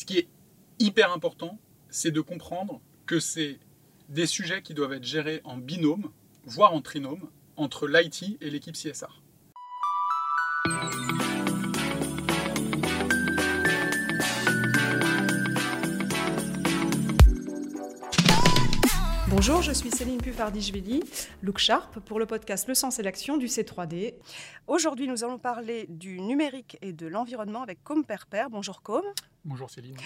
Ce qui est hyper important, c'est de comprendre que c'est des sujets qui doivent être gérés en binôme, voire en trinôme, entre l'IT et l'équipe CSR. Bonjour, je suis Céline Puffardichvili, Look Sharp, pour le podcast Le Sens et l'Action du C3D. Aujourd'hui, nous allons parler du numérique et de l'environnement avec Com Perper. Bonjour Com. Bonjour Céline.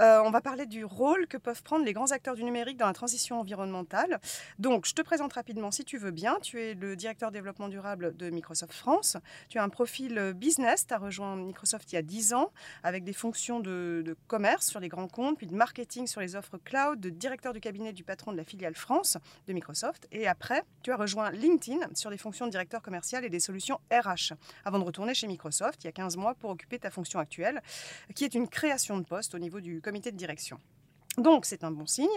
Euh, on va parler du rôle que peuvent prendre les grands acteurs du numérique dans la transition environnementale. Donc, je te présente rapidement si tu veux bien. Tu es le directeur développement durable de Microsoft France. Tu as un profil euh, business. Tu as rejoint Microsoft il y a 10 ans avec des fonctions de, commerce sur les grands comptes, puis de marketing sur les offres cloud, de directeur du cabinet du patron de la filiale France de Microsoft. Et après, tu as rejoint LinkedIn sur des fonctions de directeur commercial et des solutions RH avant de retourner chez Microsoft il y a 15 mois pour occuper ta fonction actuelle, qui est une création de poste au niveau du comité de direction. Donc c'est un bon signe.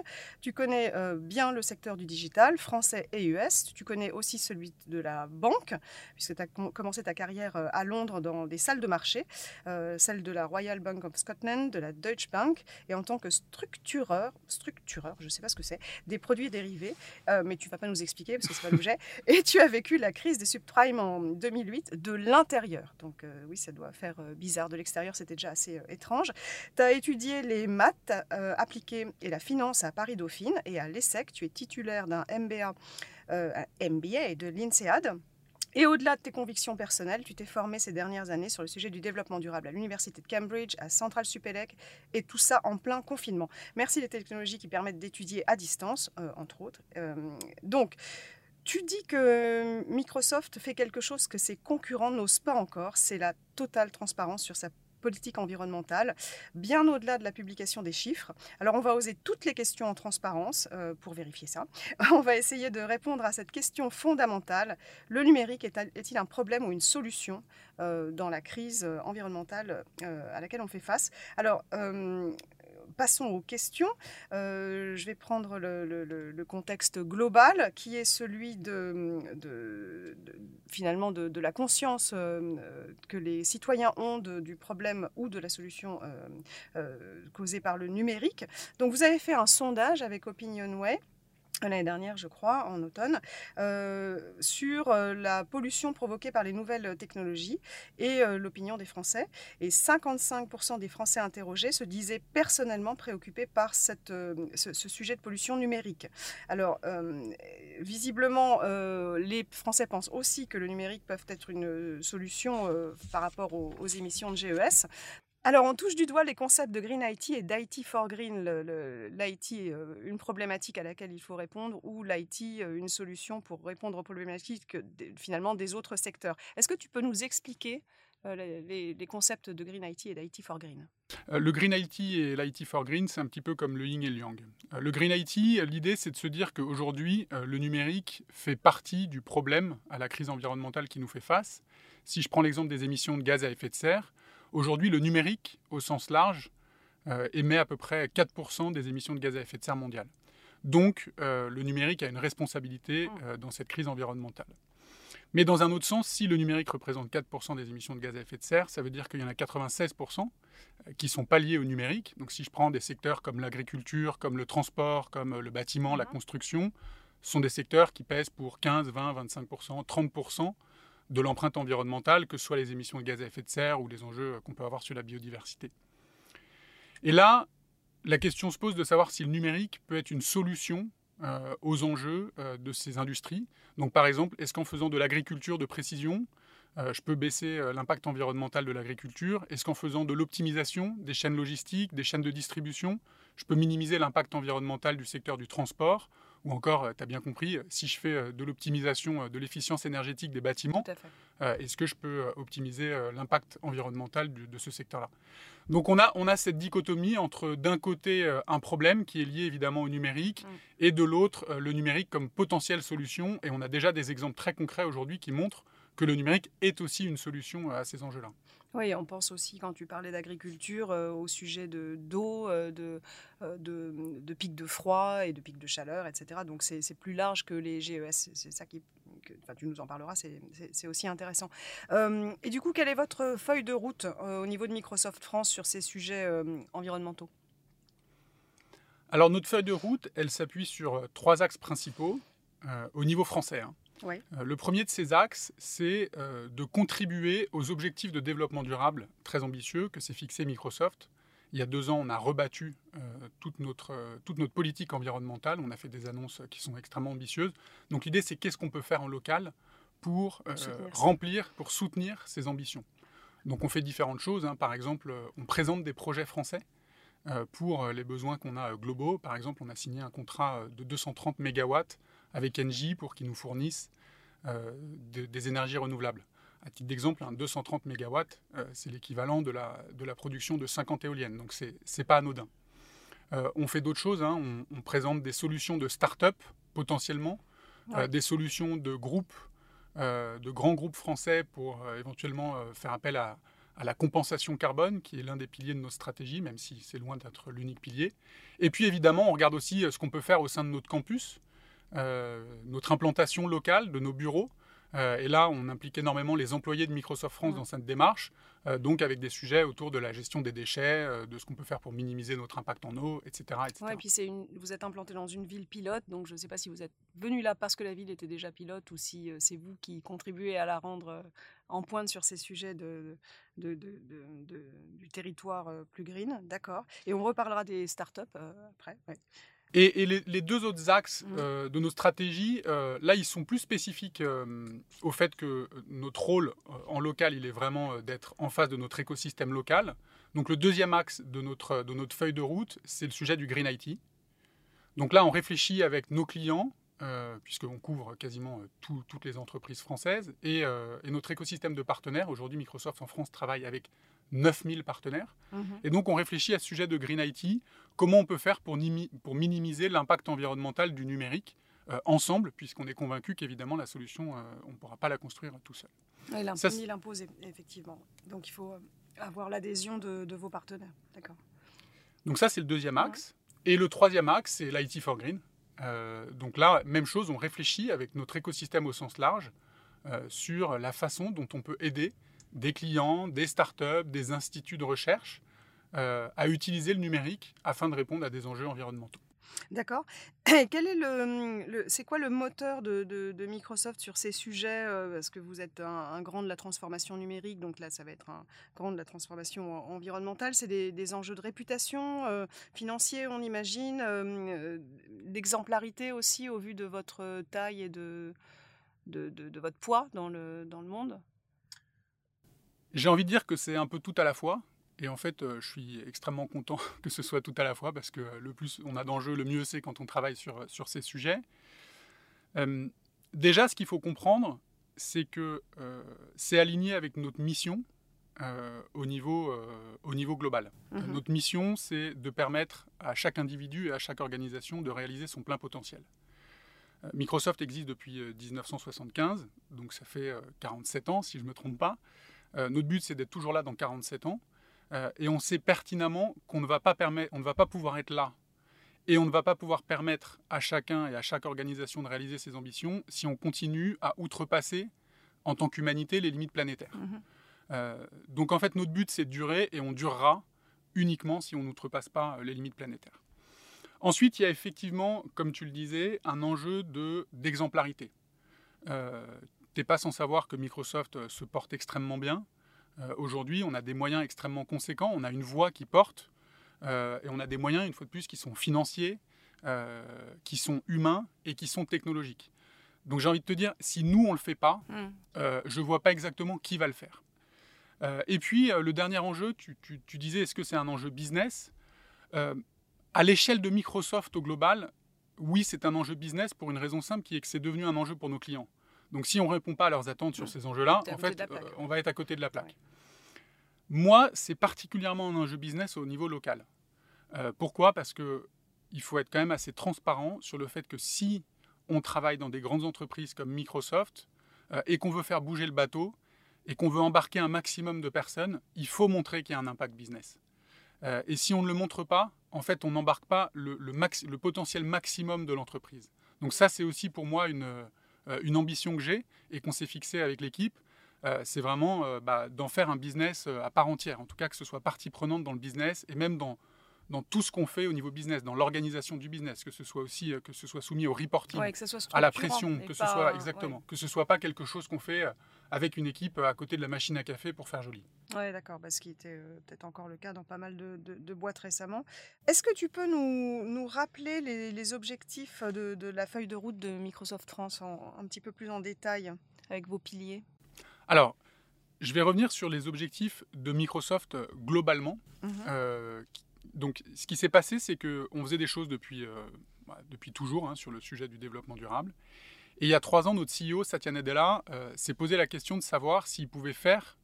Tu connais euh, bien le secteur du digital, français et US. Tu connais aussi celui de la banque, puisque tu as commencé ta carrière euh, à Londres dans des salles de marché, euh, celle de la Royal Bank of Scotland, de la Deutsche Bank, et en tant que structureur, structureur, je ne sais pas ce que c'est, des produits dérivés, mais tu vas pas nous expliquer parce que c'est pas l'objet. Et tu as vécu la crise des subprimes en 2008 de l'intérieur. Donc oui, ça doit faire bizarre. De l'extérieur, c'était déjà assez étrange. Tu as étudié les maths appliquées et la finance à Paris Dauphine et à l'ESSEC. Tu es titulaire d'un MBA, euh, MBA de l'INSEAD. Et au-delà de tes convictions personnelles, tu t'es formé ces dernières années sur le sujet du développement durable à l'Université de Cambridge, à Central Supélec, et tout ça en plein confinement. Merci les technologies qui permettent d'étudier à distance, euh, entre autres. Euh, donc, tu dis que Microsoft fait quelque chose que ses concurrents n'osent pas encore, c'est la totale transparence sur sa politique environnementale, bien au-delà de la publication des chiffres. Alors on va oser toutes les questions en transparence euh, pour vérifier ça. On va essayer de répondre à cette question fondamentale. Le numérique est-il un problème ou une solution euh, dans la crise environnementale euh, à laquelle on fait face? Alors passons aux questions. Euh, je vais prendre le, contexte global, qui est celui de, finalement de, la conscience euh, que les citoyens ont du problème ou de la solution euh, causée par le numérique. Donc, vous avez fait un sondage avec OpinionWay l'année dernière, je crois, en automne, euh, sur euh, la pollution provoquée par les nouvelles technologies et euh, l'opinion des Français. Et 55% des Français interrogés se disaient personnellement préoccupés par ce, sujet de pollution numérique. Alors, visiblement, les Français pensent aussi que le numérique peut être une solution par rapport aux émissions de GES. Alors, on touche du doigt les concepts de Green IT et d'IT for Green. L'IT, euh, une problématique à laquelle il faut répondre, ou l'IT, euh, une solution pour répondre aux problématiques finalement des autres secteurs. Est-ce que tu peux nous expliquer euh, les, concepts de Green IT et d'IT for Green? Le Green IT et l'IT for Green, c'est un petit peu comme le yin et le yang. Le Green IT, l'idée, c'est de se dire qu'aujourd'hui, le numérique fait partie du problème à la crise environnementale qui nous fait face. Si je prends l'exemple des émissions de gaz à effet de serre, Aujourd'hui, le numérique, au sens large, euh, émet à peu près 4% des émissions de gaz à effet de serre mondiales. Donc, euh, le numérique a une responsabilité mmh. euh, dans cette crise environnementale. Mais dans un autre sens, si le numérique représente 4% des émissions de gaz à effet de serre, ça veut dire qu'il y en a 96% qui sont pas liés au numérique. Donc si je prends des secteurs comme l'agriculture, comme le transport, comme le bâtiment, la mmh. construction, ce sont des secteurs qui pèsent pour 15%, 20%, 25%, 30% de l'empreinte environnementale, que ce soit les émissions de gaz à effet de serre ou les enjeux qu'on peut avoir sur la biodiversité. Et là, la question se pose de savoir si le numérique peut être une solution euh, aux enjeux euh, de ces industries. Donc par exemple, est-ce qu'en faisant de l'agriculture de précision, euh, je peux baisser l'impact environnemental de l'agriculture? Est-ce qu'en faisant de l'optimisation des chaînes logistiques, des chaînes de distribution, je peux minimiser l'impact environnemental du secteur du transport? Ou encore, euh, tu as bien compris, euh, si je fais euh, de l'optimisation de l'efficience énergétique des bâtiments, est-ce que je peux optimiser l'impact environnemental de, ce secteur-là? Donc on a, on a cette dichotomie entre d'un côté un problème qui est lié évidemment au numérique mm. et de l'autre le numérique comme potentielle solution. Et on a déjà des exemples très concrets aujourd'hui qui montrent que le numérique est aussi une solution à ces enjeux-là. Oui, on pense aussi, quand tu parlais d'agriculture, euh, au sujet de, d'eau, euh, de, euh, de, de, pics de froid et de pics de chaleur, etc. Donc c'est, plus large que les GES. C'est ça qui, tu nous en parleras, c'est aussi intéressant. et du coup, quelle est votre feuille de route au niveau de Microsoft France sur ces sujets environnementaux? Alors notre feuille de route, elle s'appuie sur trois axes principaux au niveau français. Hein. Le premier de ces axes, c'est de contribuer aux objectifs de développement durable très ambitieux que s'est fixé Microsoft il y a deux ans, on a rebattu euh, toute, notre, euh, toute notre politique environnementale. On a fait des annonces qui sont extrêmement ambitieuses. Donc l'idée, c'est qu'est-ce qu'on peut faire en local pour euh, remplir, pour soutenir ces ambitions. Donc on fait différentes choses. Hein. Par exemple, on présente des projets français pour les besoins qu'on a globaux. Par exemple, on a signé un contrat de 230 MW avec Engie pour qu'ils nous fournissent des énergies renouvelables. À titre d'exemple, un 230 MW, euh, c'est l'équivalent de la, de la production de 50 éoliennes. Donc, ce n'est pas anodin. Euh, on fait d'autres choses. Hein. On, présente des solutions de start-up, potentiellement, euh, des solutions de groupes, de grands groupes français pour éventuellement faire appel à, à, la compensation carbone, qui est l'un des piliers de notre stratégie, même si c'est loin d'être l'unique pilier. Et puis, évidemment, on regarde aussi ce qu'on peut faire au sein de notre campus, notre implantation locale de nos bureaux. Euh, et là, on implique énormément les employés de Microsoft France dans cette démarche, euh, donc avec des sujets autour de la gestion des déchets, euh, de ce qu'on peut faire pour minimiser notre impact en eau, etc. et puis vous êtes implanté dans une ville pilote, donc je ne sais pas si vous êtes venu là parce que la ville était déjà pilote ou si c'est vous qui contribuez à la rendre en pointe sur ces sujets de, du territoire plus green. D'accord. Et on reparlera des startups après. Et, les, deux autres axes euh, de nos stratégies, euh, là, ils sont plus spécifiques euh, au fait que notre rôle en local, il est vraiment d'être en face de notre écosystème local. Donc le deuxième axe de notre, de notre feuille de route, c'est le sujet du Green IT. Donc là, on réfléchit avec nos clients, puisqu'on couvre quasiment toutes les entreprises françaises, et, et, notre écosystème de partenaires. Aujourd'hui, Microsoft en France travaille avec 9000 partenaires. Mhm. Et donc, on réfléchit à ce sujet de Green IT, comment on peut faire pour, pour minimiser l'impact environnemental du numérique euh, ensemble, puisqu'on est convaincu qu'évidemment, la solution, euh, on ne pourra pas la construire tout seul. Il l'impose, effectivement. Donc, il faut euh, avoir l'adhésion de, vos partenaires. D'accord. Donc, ça, c'est le deuxième axe. Et le troisième axe, c'est l'IT for Green. donc là, même chose, on réfléchit avec notre écosystème au sens large sur la façon dont on peut aider des clients, des startups, des instituts de recherche euh, à utiliser le numérique afin de répondre à des enjeux environnementaux. D'accord. Quel est le, c'est quoi le moteur de, Microsoft sur ces sujets euh, Parce que vous êtes un, grand de la transformation numérique, donc là, ça va être un grand de la transformation environnementale. C'est des, enjeux de réputation euh, financier, on imagine, d'exemplarité aussi au vu de votre taille et de, de, votre poids dans le, dans le monde? J'ai envie de dire que c'est un peu tout à la fois. Et en fait, euh, je suis extrêmement content que ce soit tout à la fois parce que le plus on a d'enjeux, le mieux c'est quand on travaille sur, sur ces sujets. Euh, déjà, ce qu'il faut comprendre, c'est que euh, c'est aligné avec notre mission au, niveau, au niveau global. Mhm. Notre mission, c'est de permettre à chaque individu et à chaque organisation de réaliser son plein potentiel. Microsoft existe depuis 1975, donc ça fait 47 ans si je ne me trompe pas. Euh, notre but, c'est d'être toujours là dans 47 ans. Euh, et on sait pertinemment qu'on ne, va pas on ne va pas pouvoir être là et on ne va pas pouvoir permettre à chacun et à chaque organisation de réaliser ses ambitions si on continue à outrepasser en tant qu'humanité les limites planétaires. Mhm. Euh, donc en fait, notre but, c'est de durer et on durera uniquement si on n'outrepasse pas les limites planétaires. Ensuite, il y a effectivement, comme tu le disais, un enjeu d'exemplarité. Euh, n'es pas sans savoir que Microsoft euh, se porte extrêmement bien. Euh, aujourd'hui, on a des moyens extrêmement conséquents, on a une voix qui porte, euh, et on a des moyens, une fois de plus, qui sont financiers, qui sont humains et qui sont technologiques. Donc j'ai envie de te dire, si nous, on ne le fait pas, mm. je ne vois pas exactement qui va le faire. et puis, le dernier enjeu, tu, tu disais, est-ce que c'est un enjeu business? À l'échelle de Microsoft au global, oui, c'est un enjeu business pour une raison simple qui est que c'est devenu un enjeu pour nos clients. Donc si on ne répond pas à leurs attentes sur ces enjeux-là, en fait, euh, on va être à côté de la plaque. Moi, c'est particulièrement un enjeu business au niveau local. Euh, pourquoi? Parce qu'il faut être quand même assez transparent sur le fait que si on travaille dans des grandes entreprises comme Microsoft euh, et qu'on veut faire bouger le bateau et qu'on veut embarquer un maximum de personnes, il faut montrer qu'il y a un impact business. et si on ne le montre pas, en fait, on n'embarque pas le, le, potentiel maximum de l'entreprise. Donc ça, c'est aussi pour moi une, une ambition que j'ai et qu'on s'est fixé avec l'équipe, c'est vraiment bah, d'en faire un business à part entière. En tout cas, que ce soit partie prenante dans le business et même dans, dans tout ce qu'on fait au niveau business, dans l'organisation du business, que ce soit aussi que ce soit soumis au reporting, à la pression, que ce soit exactement, que ce soit pas quelque chose qu'on fait avec une équipe à côté de la machine à café pour faire joli. Oui, d'accord, parce qu'il était peut-être encore le cas dans pas mal de, boîtes récemment. Est-ce que tu peux nous, nous rappeler les, objectifs de, de, la feuille de route de Microsoft France un petit peu plus en détail avec vos piliers? Alors, je vais revenir sur les objectifs de Microsoft globalement, mmh donc, ce qui s'est passé, c'est qu'on faisait des choses depuis, euh, bah, depuis toujours hein, sur le sujet du développement durable. Et il y a trois ans, notre CEO, Satya Nadella, euh, s'est posé la question de savoir s'il pouvait faire,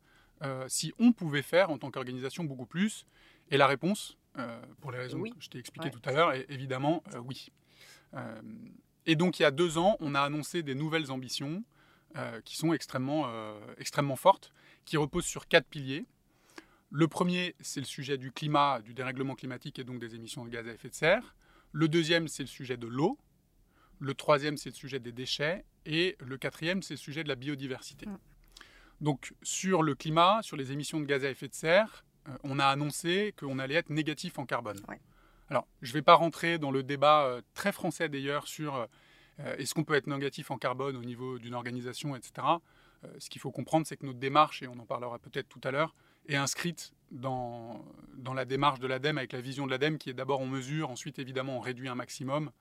euh, si on pouvait faire en tant qu'organisation beaucoup plus. Et la réponse, pour les raisons que je t'ai expliquées tout à l'heure, est évidemment oui. et donc, il y a deux ans, on a annoncé des nouvelles ambitions qui sont extrêmement, extrêmement fortes, qui reposent sur quatre piliers. Le premier, c'est le sujet du climat, du dérèglement climatique et donc des émissions de gaz à effet de serre. Le deuxième, c'est le sujet de l'eau. Le troisième, c'est le sujet des déchets. Et le quatrième, c'est le sujet de la biodiversité. Mm. Donc sur le climat, sur les émissions de gaz à effet de serre, euh, on a annoncé qu'on allait être négatif en carbone. Alors, je ne vais pas rentrer dans le débat euh, très français d'ailleurs sur euh, est-ce qu'on peut être négatif en carbone au niveau d'une organisation, etc. ce qu'il faut comprendre, c'est que notre démarche, et on en parlera peut-être tout à l'heure, est inscrite dans, dans la démarche de l'ADEME avec la vision de l'ADEME qui est d'abord on mesure, ensuite évidemment on réduit un maximum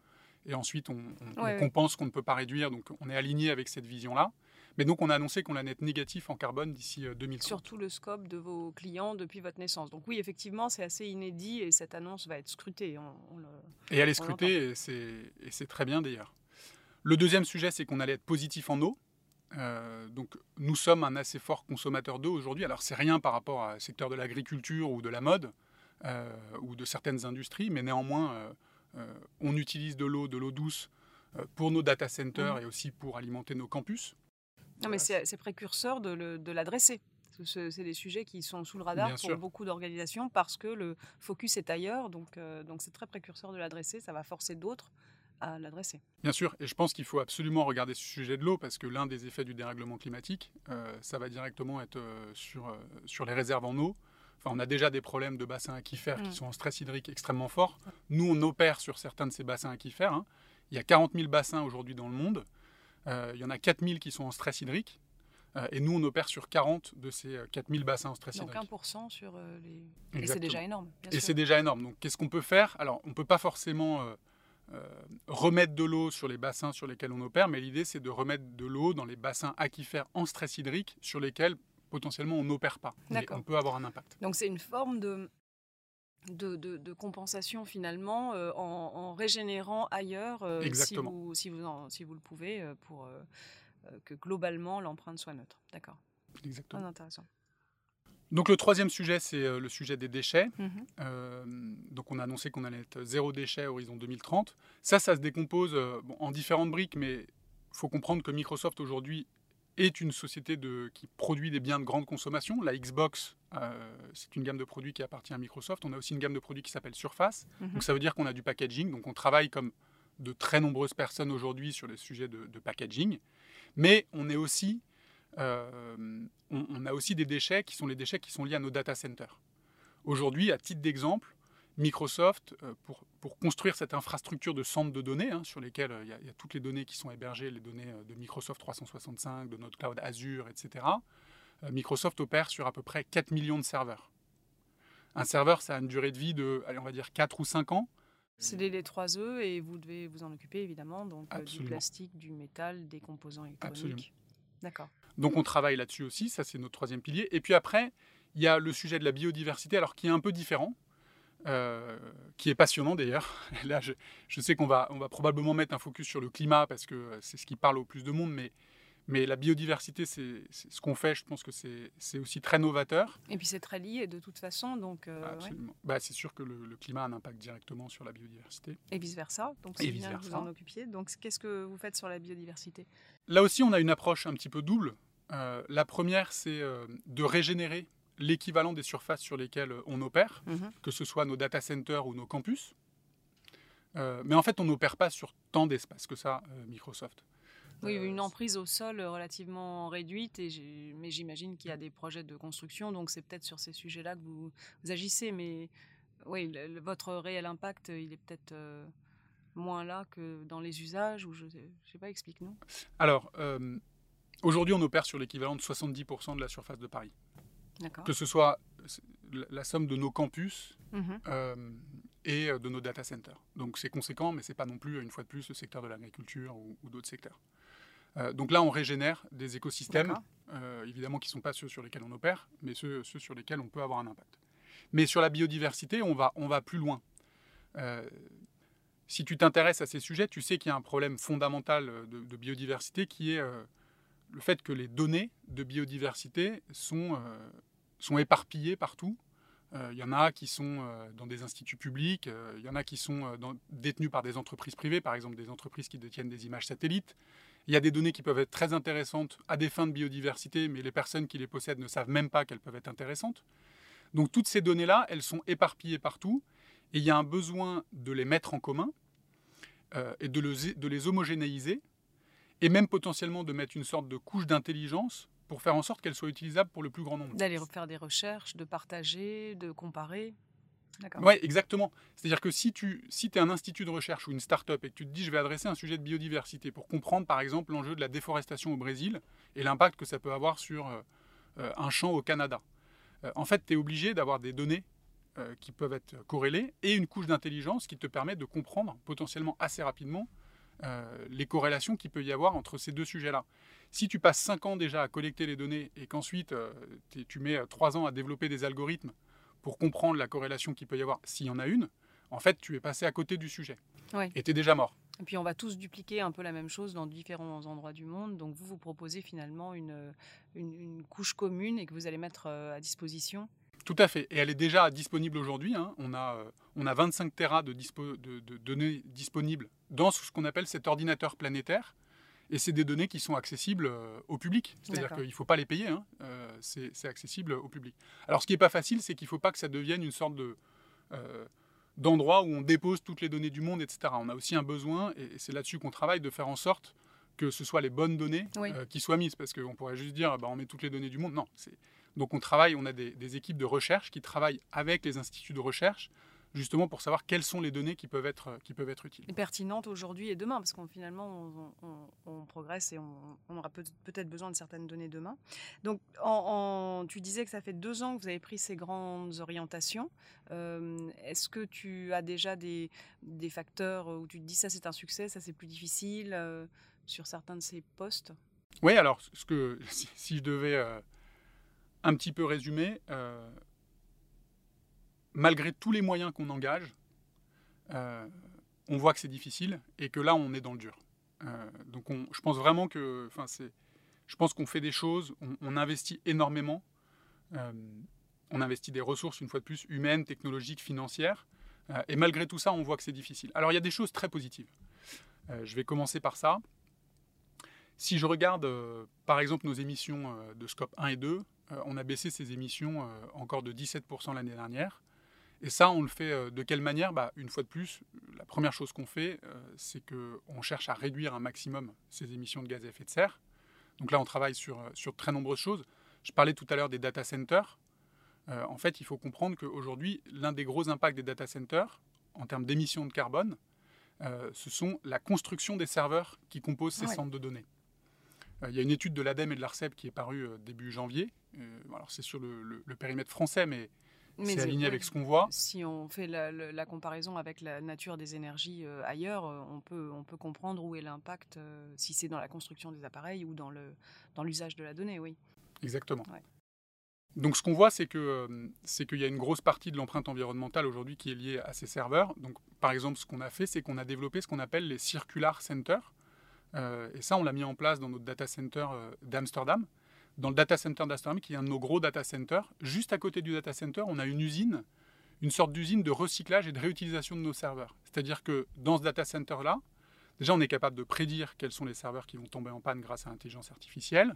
et ensuite on, on, compense qu'on ne peut pas réduire. Donc on est aligné avec cette vision-là. Mais donc on a annoncé qu'on allait être négatif en carbone d'ici 2030. Euh, Surtout le scope de vos clients depuis votre naissance. Donc oui, effectivement, c'est assez inédit et cette annonce va être scrutée. et elle est scrutée et c'est très bien d'ailleurs. Le deuxième sujet, c'est qu'on allait être positif en eau. Euh, donc nous sommes un assez fort consommateur d'eau aujourd'hui. Alors c'est rien par rapport au secteur de l'agriculture ou de la mode euh, ou de certaines industries, mais néanmoins euh, on utilise de l'eau, de l'eau douce pour nos data centers mmh. et aussi pour alimenter nos campus. Non mais c'est précurseur de l'adresser. C'est des sujets qui sont sous le radar pour beaucoup d'organisations parce que le focus est ailleurs. Donc donc c'est très précurseur de l'adresser. Ça va forcer d'autres à l'adresser. Bien sûr, et je pense qu'il faut absolument regarder ce sujet de l'eau parce que l'un des effets du dérèglement climatique, euh, ça va directement être euh, sur, euh, sur les réserves en eau. Enfin, on a déjà des problèmes de bassins aquifères qui mm. sont en stress hydrique extrêmement fort. Nous, on opère sur certains de ces bassins aquifères. Hein. Il y a 40 000 bassins aujourd'hui dans le monde. il y en a 4 000 qui sont en stress hydrique. et nous, on opère sur 40 de ces 4000 bassins en stress Donc hydrique. Donc 1% sur les... Et c'est déjà énorme. et c'est déjà énorme. Donc qu'est-ce qu'on peut faire? Alors, on ne peut pas forcément euh, remettre de l'eau sur les bassins sur lesquels on opère, mais l'idée c'est de remettre de l'eau dans les bassins aquifères en stress hydrique sur lesquels potentiellement on n'opère pas. on peut avoir un impact. Donc c'est une forme de, de, compensation finalement euh, en, régénérant ailleurs euh, si, vous, si, vous si vous le pouvez pour que globalement l'empreinte soit neutre. D'accord. Exactement. Très intéressant. Donc le troisième sujet, c'est euh, le sujet des déchets. Mhm. Euh, donc on a annoncé qu'on allait être zéro déchet à horizon 2030. Ça, ça se décompose euh, en différentes briques, mais il faut comprendre que Microsoft aujourd'hui est une société de, qui produit des biens de grande consommation. La Xbox, c'est une gamme de produits qui appartient à Microsoft. On a aussi une gamme de produits qui s'appelle Surface. Mhm. Donc ça veut dire qu'on a du packaging. Donc on travaille comme de très nombreuses personnes aujourd'hui sur les sujets de, de packaging. Mais on est aussi euh, on, a aussi des déchets qui sont les déchets qui sont liés à nos data centers. Aujourd'hui, à titre d'exemple, Microsoft, euh, pour, pour, construire cette infrastructure de centres de données, hein, sur lesquels euh, il y, a toutes les données qui sont hébergées, les données de Microsoft 365, de notre cloud Azure, etc., Microsoft opère sur à peu près 4 millions de serveurs. Un serveur, ça a une durée de vie de, allez, on va dire 4 ou 5 ans. C'est les, 3 E et vous devez vous en occuper évidemment, donc du plastique, du métal, des composants électroniques. Absolument. D'accord. Donc on travaille là-dessus aussi, ça c'est notre troisième pilier. Et puis après, il y a le sujet de la biodiversité, alors qui est un peu différent, euh, qui est passionnant d'ailleurs. Là, je, sais qu'on va, on va probablement mettre un focus sur le climat parce que c'est ce qui parle au plus de monde, mais mais la biodiversité, c'est ce qu'on fait. Je pense que c'est aussi très novateur. Et puis c'est très lié de toute façon. Donc, euh, Absolument. Bah, c'est sûr que le, climat a un impact directement sur la biodiversité. Et vice-versa. Donc c'est bien que vous en occupiez. Donc qu'est-ce que vous faites sur la biodiversité? Là aussi, on a une approche un petit peu double. Euh, la première, c'est euh, de régénérer l'équivalent des surfaces sur lesquelles on opère, mhm. que ce soit nos data centers ou nos campus. mais en fait, on n'opère pas sur tant d'espace que ça, Microsoft. Oui, une emprise au sol relativement réduite, et mais j'imagine qu'il y a des projets de construction, donc c'est peut-être sur ces sujets-là que vous, agissez. Mais oui, votre réel impact, il est peut-être moins là que dans les usages, ou je ne sais pas, explique-nous. Alors, aujourd'hui, on opère sur l'équivalent de 70% de la surface de Paris. Que ce soit la somme de nos campus mhm. euh, et euh, de nos data centers. Donc c'est conséquent, mais ce n'est pas non plus, une fois de plus, le secteur de l'agriculture ou, d'autres secteurs. Euh, donc là, on régénère des écosystèmes, évidemment qui ne sont pas ceux sur lesquels on opère, mais ceux, ceux, sur lesquels on peut avoir un impact. Mais sur la biodiversité, on va, on va plus loin. si tu t'intéresses à ces sujets, tu sais qu'il y a un problème fondamental de, de biodiversité qui est le fait que les données de biodiversité sont sont éparpillés partout. Il euh, y en a qui sont euh, dans des instituts publics, il euh, y en a qui sont détenus par des entreprises privées, par exemple des entreprises qui détiennent des images satellites. Il y a des données qui peuvent être très intéressantes à des fins de biodiversité, mais les personnes qui les possèdent ne savent même pas qu'elles peuvent être intéressantes. Donc toutes ces données-là, elles sont éparpillées partout, et il y a un besoin de les mettre en commun et de, de les homogénéiser, et même potentiellement de mettre une sorte de couche d'intelligence pour faire en sorte qu'elle soit utilisable pour le plus grand nombre. D'aller faire des recherches, de partager, de comparer. Oui, exactement. C'est-à-dire que si tu si es un institut de recherche ou une start-up et que tu te dis je vais adresser un sujet de biodiversité pour comprendre par exemple l'enjeu de la déforestation au Brésil et l'impact que ça peut avoir sur euh, euh, un champ au Canada, euh, en fait tu es obligé d'avoir des données qui peuvent être corrélées et une couche d'intelligence qui te permet de comprendre potentiellement assez rapidement les corrélations qu'il peut y avoir entre ces deux sujets-là. Si tu passes 5 ans déjà à collecter les données et qu'ensuite euh, tu mets 3 euh, ans à développer des algorithmes pour comprendre la corrélation qu'il peut y avoir, s'il y en a une, en fait, tu es passé à côté du sujet. Et tu es déjà mort. Et puis on va tous dupliquer un peu la même chose dans différents endroits du monde. Donc vous, vous proposez finalement une, une, couche commune et que vous allez mettre euh, à disposition. Tout à fait. Et elle est déjà disponible aujourd'hui. Hein. On, a, on a 25 Tera de, de, de données disponibles dans ce qu'on appelle cet ordinateur planétaire. Et c'est des données qui sont accessibles euh, au public. C'est-à-dire qu'il ne faut pas les payer, hein. euh, c'est accessible au public. Alors ce qui n'est pas facile, c'est qu'il ne faut pas que ça devienne une sorte de... Euh, d'endroit où on dépose toutes les données du monde, etc. On a aussi un besoin, et c'est là-dessus qu'on travaille, de faire en sorte que ce soit les bonnes données qui soient mises. Parce qu'on pourrait juste dire, bah, on met toutes les données du monde. Non. Donc on travaille, on a des, équipes de recherche qui travaillent avec les instituts de recherche justement pour savoir quelles sont les données qui peuvent être, qui peuvent être utiles. Et pertinentes aujourd'hui et demain, parce qu'on finalement on, progresse et on, aura peut-être besoin de certaines données demain. Donc en, tu disais que ça fait deux ans que vous avez pris ces grandes orientations. Euh, est-ce que tu as déjà des, des, facteurs où tu te dis ça c'est un succès, ça c'est plus difficile euh, sur certains de ces postes? Oui, alors ce que, si, je devais euh, un petit peu résumer, malgré tous les moyens qu'on engage, euh, on voit que c'est difficile et que là, on est dans le dur. Euh, donc, je pense vraiment que, enfin, c'est, je pense qu'on fait des choses, on, investit énormément, euh, on investit des ressources une fois de plus humaines, technologiques, financières, et malgré tout ça, on voit que c'est difficile. Alors, il y a des choses très positives. je vais commencer par ça. Si je regarde, par exemple, nos émissions de Scope 1 et 2, on a baissé ces émissions encore de 17% l'année dernière. Et ça, on le fait euh, de quelle manière? Bah, Une fois de plus, la première chose qu'on fait, euh, c'est qu'on cherche à réduire un maximum ces émissions de gaz à effet de serre. Donc là, on travaille sur, euh, sur très nombreuses choses. Je parlais tout à l'heure des data centers. en fait, il faut comprendre qu'aujourd'hui, l'un des gros impacts des data centers, en termes d'émissions de carbone, ce sont la construction des serveurs qui composent ces centres de données. Il y a une étude de l'ADEME et de l'ARCEP qui est parue début janvier. alors c'est sur le, le, périmètre français, mais c'est aligné avec ce qu'on voit. Si on fait la, comparaison avec la nature des énergies euh, ailleurs, euh, on peut, on peut comprendre où est l'impact, euh, si c'est dans la construction des appareils ou dans l'usage dans de la donnée, oui. Exactement. Donc ce qu'on voit, c'est que c'est qu'il y a une grosse partie de l'empreinte environnementale aujourd'hui qui est liée à ces serveurs. Donc par exemple, ce qu'on a fait, c'est qu'on a développé ce qu'on appelle les circular centers. Et ça, on l'a mis en place dans notre data center d'Amsterdam dans le data center d'Amsterdam, qui est un de nos gros data centers. Juste à côté du data center, on a une usine, une sorte d'usine de recyclage et de réutilisation de nos serveurs. C'est-à-dire que dans ce data center-là, déjà, on est capable de prédire quels sont les serveurs qui vont tomber en panne grâce à l'intelligence artificielle.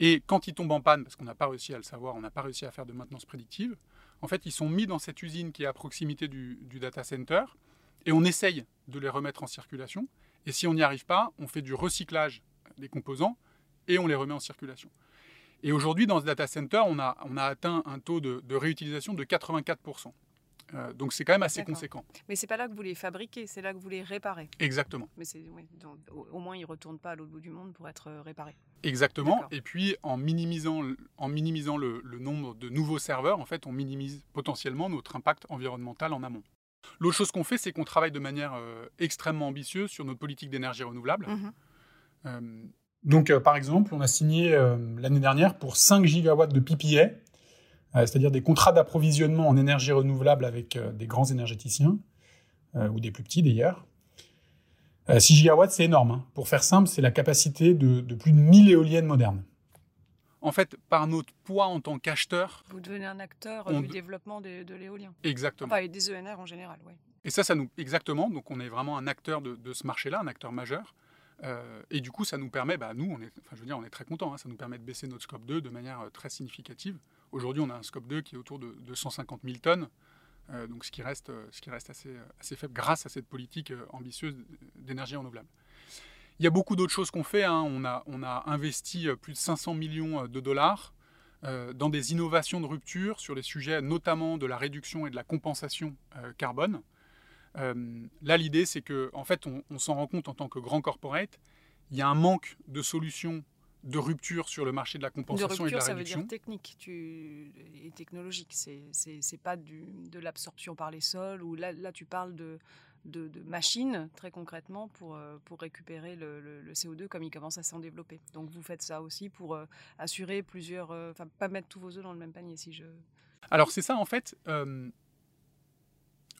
Et quand ils tombent en panne, parce qu'on n'a pas réussi à le savoir, on n'a pas réussi à faire de maintenance prédictive, en fait, ils sont mis dans cette usine qui est à proximité du, du data center et on essaye de les remettre en circulation. Et si on n'y arrive pas, on fait du recyclage des composants et on les remet en circulation. Et aujourd'hui, dans ce data center, on a, on a atteint un taux de, de réutilisation de 84%. Euh, donc c'est quand même assez conséquent. Mais c'est pas là que vous les fabriquez, c'est là que vous les réparez. Exactement. Mais donc, au, au moins ils retournent pas à l'autre bout du monde pour être euh, réparés. Exactement. Et puis en minimisant, en minimisant le, le nombre de nouveaux serveurs, en fait, on minimise potentiellement notre impact environnemental en amont. L'autre chose qu'on fait, c'est qu'on travaille de manière euh, extrêmement ambitieuse sur notre politique d'énergie renouvelable. Mhm. Euh, donc, euh, par exemple, on a signé l'année dernière pour 5 gigawatts de PPA, c'est-à-dire des contrats d'approvisionnement en énergie renouvelable avec des grands énergéticiens, ou des plus petits d'ailleurs. Euh, 6 gigawatts, c'est énorme. hein. Pour faire simple, c'est la capacité de, de plus de 1000 éoliennes modernes. En fait, par notre poids en tant qu'acheteur, Vous devenez un acteur On du développement de l'éolien. exactement. Enfin, et des ENR en général, oui. Et ça, ça nous exactement. Donc, on est vraiment un acteur de, de ce marché-là, un acteur majeur. Euh, et du coup, ça nous permet, bah, nous, on est, enfin, je veux dire, on est très content. ça nous permet de baisser notre scope 2 de manière euh, très significative. Aujourd'hui, on a un scope 2 qui est autour de, de 150 000 tonnes, euh, donc ce qui reste, ce qui reste assez, assez faible grâce à cette politique ambitieuse d'énergie renouvelable. Il y a beaucoup d'autres choses qu'on fait. hein. On, a, on a investi euh, plus de 500 millions euh, de dollars euh, dans des innovations de rupture sur les sujets notamment de la réduction et de la compensation euh, carbone. Euh, là, l'idée, c'est que, en fait, on, on s'en rend compte en tant que grand corporate, il y a un manque de solutions de rupture sur le marché de la De compensation et de rupture, la ça veut dire technique tu... et technologique. C'est pas du, de l'absorption par les sols. Ou là, là, tu parles de, de, machines, très concrètement, pour, euh, pour récupérer le, le- le CO2 comme il commence à s'en développer. Donc, vous faites ça aussi pour euh, assurer plusieurs... euh, Enfin, pas mettre tous vos œufs dans le même panier, si je... Alors, c'est ça, en fait.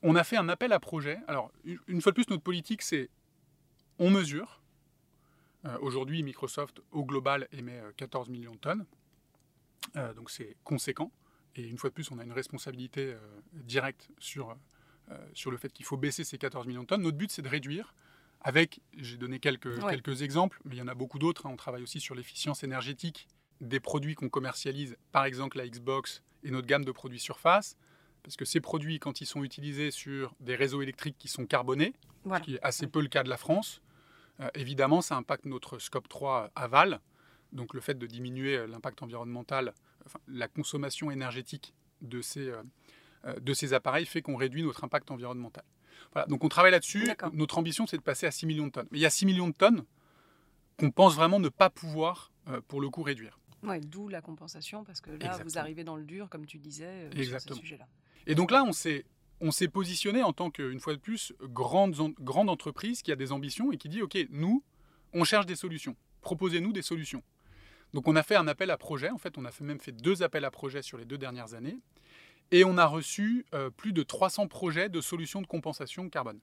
on a fait un appel à projet. Alors, une fois de plus, notre politique, c'est on mesure. Aujourd'hui, Microsoft, au global, émet euh, 14 millions de tonnes. Donc, c'est conséquent. Et une fois de plus, on a une responsabilité directe sur, sur le fait qu'il faut baisser ces 14 millions de tonnes. Notre but, c'est de réduire avec, j'ai donné quelques, Ouais. quelques exemples, mais il y en a beaucoup d'autres. hein. On travaille aussi sur l'efficience énergétique des produits qu'on commercialise, par exemple la Xbox et notre gamme de produits surface, parce que ces produits, quand ils sont utilisés sur des réseaux électriques qui sont carbonés, Voilà. ce qui est assez peu le cas de la France, euh, évidemment, ça impacte notre scope 3 aval, donc le fait de diminuer euh, l'impact environnemental, enfin, la consommation énergétique de ces, euh, euh, de ces appareils fait qu'on réduit notre impact environnemental. Voilà, donc on travaille là-dessus. Notre ambition, c'est de passer à 6 millions de tonnes. Mais il y a 6 millions de tonnes qu'on pense vraiment ne pas pouvoir, euh, pour le coup, réduire. Ouais, D'où la compensation, parce que là, vous arrivez dans le dur, comme tu disais, euh, sur ce sujet-là. Et donc là, on s'est, on s'est positionné en tant qu'une fois de plus, grande, en- grande entreprise qui a des ambitions et qui dit, OK, nous, on cherche des solutions. Proposez-nous des solutions. Donc on a fait un appel à projet. En fait, on a fait, même fait deux appels à projet sur les deux dernières années. Et on a reçu euh, plus de 300 projets de solutions de compensation carbone.